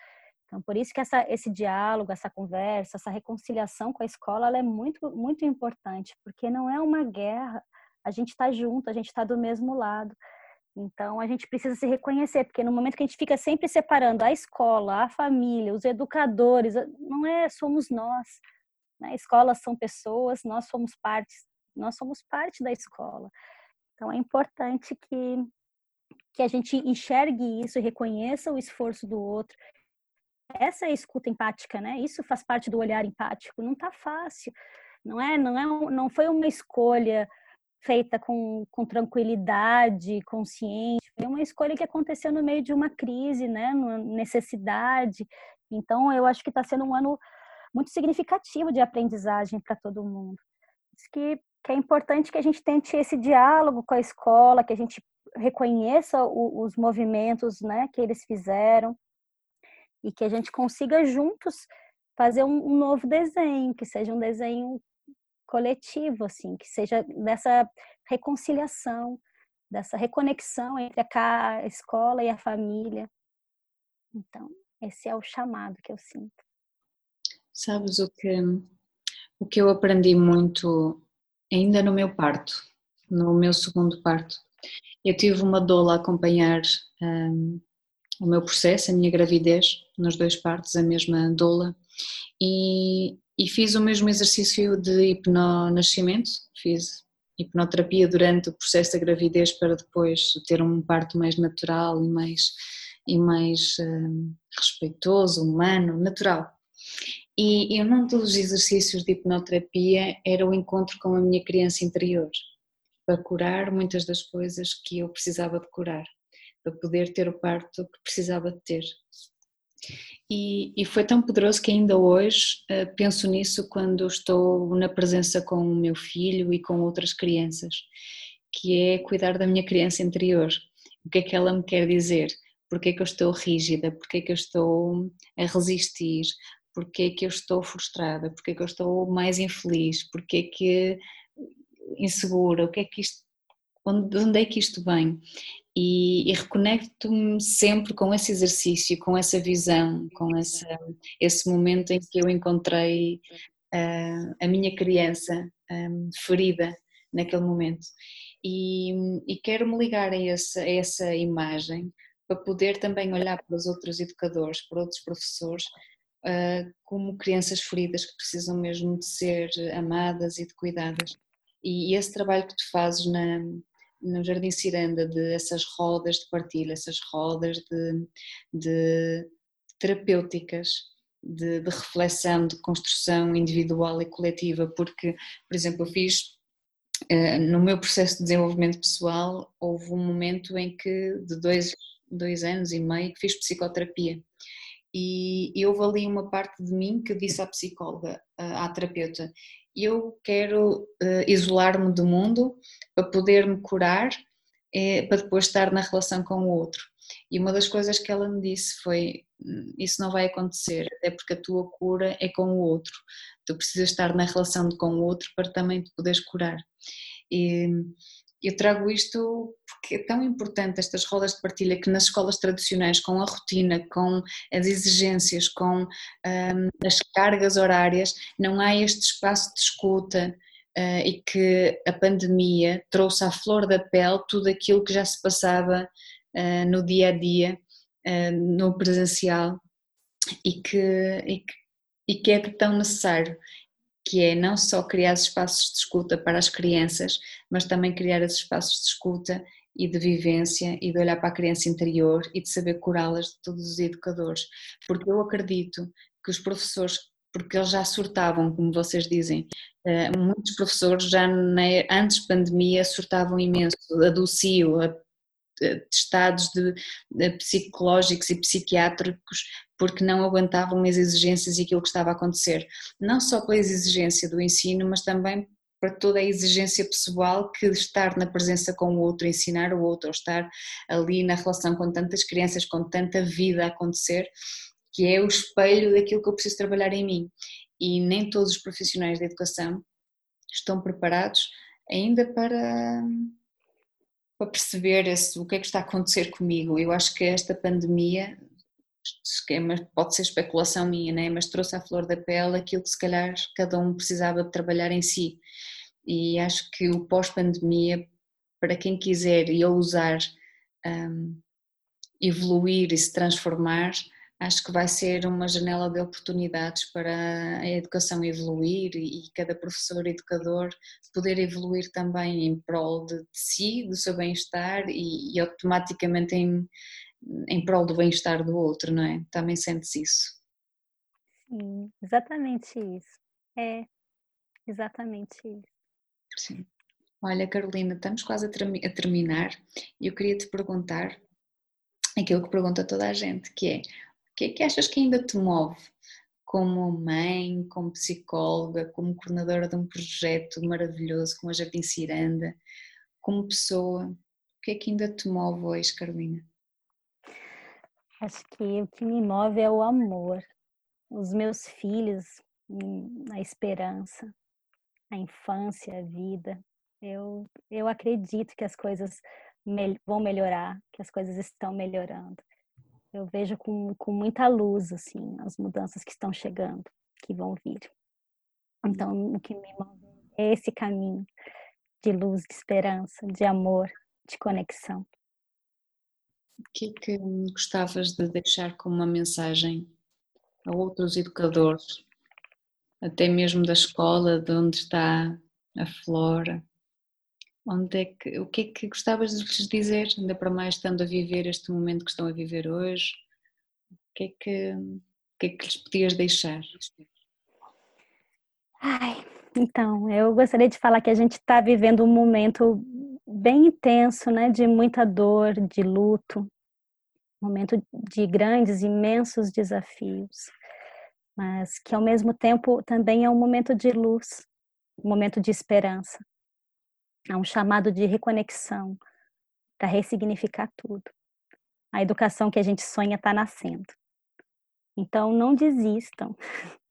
Então, por isso que essa, esse diálogo, essa conversa, essa reconciliação com a escola, é muito, muito importante, porque não é uma guerra, a gente está junto, a gente está do mesmo lado. Então, a gente precisa se reconhecer, porque no momento que a gente fica sempre separando a escola, a família, os educadores, não é, somos nós. Né? Escolas são pessoas, nós somos parte, nós somos parte da escola. Então, é importante que, que a gente enxergue isso, reconheça o esforço do outro, essa é a escuta empática, né? Isso faz parte do olhar empático. Não tá fácil, não é? Não é? Não foi uma escolha feita com, com tranquilidade, consciente. Foi uma escolha que aconteceu no meio de uma crise, né? Uma necessidade. Então, eu acho que está sendo um ano muito significativo de aprendizagem para todo mundo. Isso que, que é importante que a gente tente esse diálogo com a escola, que a gente reconheça o, os movimentos, né, que eles fizeram e que a gente consiga juntos fazer um, um novo desenho, que seja um desenho coletivo, assim, que seja dessa reconciliação, dessa reconexão entre a, escola e a família. Então, esse é o chamado que eu sinto. Sabes o que o que eu aprendi muito ainda no meu parto, no meu segundo parto. Eu tive uma doula a acompanhar um, o meu processo, a minha gravidez, nas duas partes, a mesma doula, e, e fiz o mesmo exercício de hipnonascimento, fiz hipnoterapia durante o processo da gravidez para depois ter um parto mais natural e mais, e mais uh, respeitoso, humano, natural. E, e um dos exercícios de hipnoterapia era o encontro com a minha criança interior, para curar muitas das coisas que eu precisava de curar para poder ter o parto que precisava de ter. E, e, foi tão poderoso que ainda hoje uh, penso nisso quando estou na presença com o meu filho e com outras crianças, que é cuidar da minha criança interior. O que é que ela me quer dizer? Porque é que eu estou rígida? Porque é que eu estou a resistir? Porque é que eu estou frustrada? Porque é que eu estou mais infeliz? Porque é que insegura? O que é que isto, onde, de onde é que isto vem? E, e reconecto-me sempre com esse exercício, com essa visão, com esse, esse momento em que eu encontrei uh, a minha criança um, ferida naquele momento. E, e quero me ligar a essa, a essa imagem para poder também olhar para os outros educadores, para outros professores, uh, como crianças feridas que precisam mesmo de ser amadas e de cuidadas. E esse trabalho que tu fazes na, no Jardim Ciranda de essas rodas de partilha, essas rodas de, de terapêuticas de, de, reflexão, de construção individual e coletiva, porque, por exemplo, eu fiz uh, no meu processo de desenvolvimento pessoal, houve um momento em que, de dois, dois anos e meio, que fiz psicoterapia. E, e houve ali uma parte de mim que disse à psicóloga, à terapeuta, eu quero uh, isolar-me do mundo para poder me curar, eh, para depois estar na relação com o outro. E uma das coisas que ela me disse foi: hum, Isso não vai acontecer, até porque a tua cura é com o outro. Tu precisas estar na relação com o outro para também te poderes curar. E eu trago isto porque é tão importante estas rodas de partilha que nas escolas tradicionais, com a rotina, com as exigências, com um, as cargas horárias, não há este espaço de escuta, Uh, e que a pandemia trouxe à flor da pele tudo aquilo que já se passava uh, no dia a dia, uh, no presencial e que, e que, e que é tão necessário, que é não só criar espaços de escuta para as crianças, mas também criar esses espaços de escuta e de vivência e de olhar para a criança interior e de saber curá-las de todos os educadores, porque eu acredito que os professores porque eles já surtavam, como vocês dizem. muitos professores já antes pandemia surtavam imenso, a do CIO, a estados de, de, psicológicos e psiquiátricos porque não aguentavam as exigências e aquilo que estava a acontecer. Não só pela exigência do ensino, mas também para toda a exigência pessoal que estar na presença com o outro, ensinar o outro, ou estar ali na relação com tantas crianças, com tanta vida a acontecer, que é o espelho daquilo que eu preciso trabalhar em mim. E nem todos os profissionais da educação estão preparados ainda para para perceber esse, o que é que está a acontecer comigo. Eu acho que esta pandemia, pode ser especulação minha, né? mas trouxe à flor da pele aquilo que se calhar cada um precisava de trabalhar em si. E acho que o pós-pandemia, para quem quiser e ousar um, evoluir e se transformar, acho que vai ser uma janela de oportunidades para a educação evoluir e cada professor educador poder evoluir também em prol de, de si, do seu bem-estar e, e, automaticamente em, em prol do bem-estar do outro, não é? Também sentes isso? Sim, exatamente isso. É, exatamente isso. Sim. Olha, Carolina, estamos quase a, a terminar e eu queria te perguntar aquilo que pergunta toda a gente, que é que é que achas que ainda te move como mãe, como psicóloga, como coordenadora de um projeto maravilhoso como a Jardim Ciranda, como pessoa? O que é que ainda te move hoje, Carolina? Acho que o que me move é o amor, os meus filhos, a esperança, a infância, a vida. Eu, eu acredito que as coisas vão melhorar, que as coisas estão melhorando eu vejo com, com muita luz, assim, as mudanças que estão chegando, que vão vir. Então, o que me move é esse caminho de luz, de esperança, de amor, de conexão. O que é que gostavas de deixar como uma mensagem a outros educadores, até mesmo da escola, de onde está a Flora, Onde é que, o que é que gostavas de lhes dizer, ainda para mais estando a viver este momento que estão a viver hoje? O que é que, o que, é que lhes podias deixar? Ai, então, eu gostaria de falar que a gente está vivendo um momento bem intenso, né, de muita dor, de luto, momento de grandes, imensos desafios, mas que ao mesmo tempo também é um momento de luz, um momento de esperança. É um chamado de reconexão para ressignificar tudo. A educação que a gente sonha está nascendo. Então, não desistam.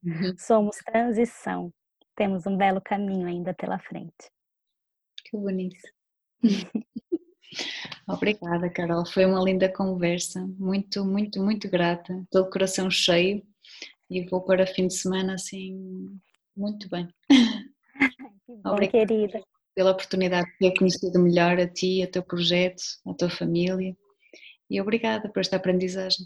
Uhum. Somos transição. Temos um belo caminho ainda pela frente. Que bonito. Obrigada, Carol. Foi uma linda conversa. Muito, muito, muito grata. Estou de coração cheio e vou para fim de semana assim, muito bem. Que bom, Obrigada. querida pela oportunidade de ter conhecido melhor a ti, a teu projeto, a tua família e obrigada por esta aprendizagem.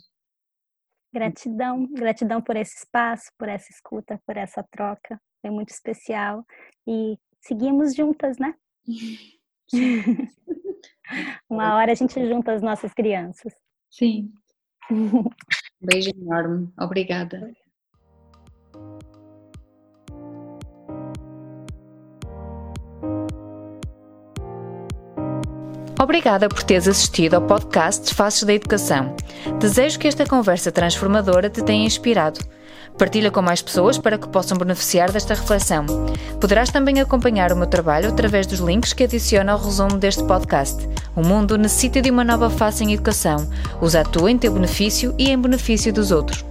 Gratidão, gratidão por esse espaço, por essa escuta, por essa troca, foi muito especial e seguimos juntas, né? Uma hora a gente junta as nossas crianças. Sim. Um beijo enorme. Obrigada. Obrigada por teres assistido ao podcast Faces da Educação. Desejo que esta conversa transformadora te tenha inspirado. Partilha com mais pessoas para que possam beneficiar desta reflexão. Poderás também acompanhar o meu trabalho através dos links que adiciono ao resumo deste podcast. O mundo necessita de uma nova face em educação. Usa a tua em teu benefício e em benefício dos outros.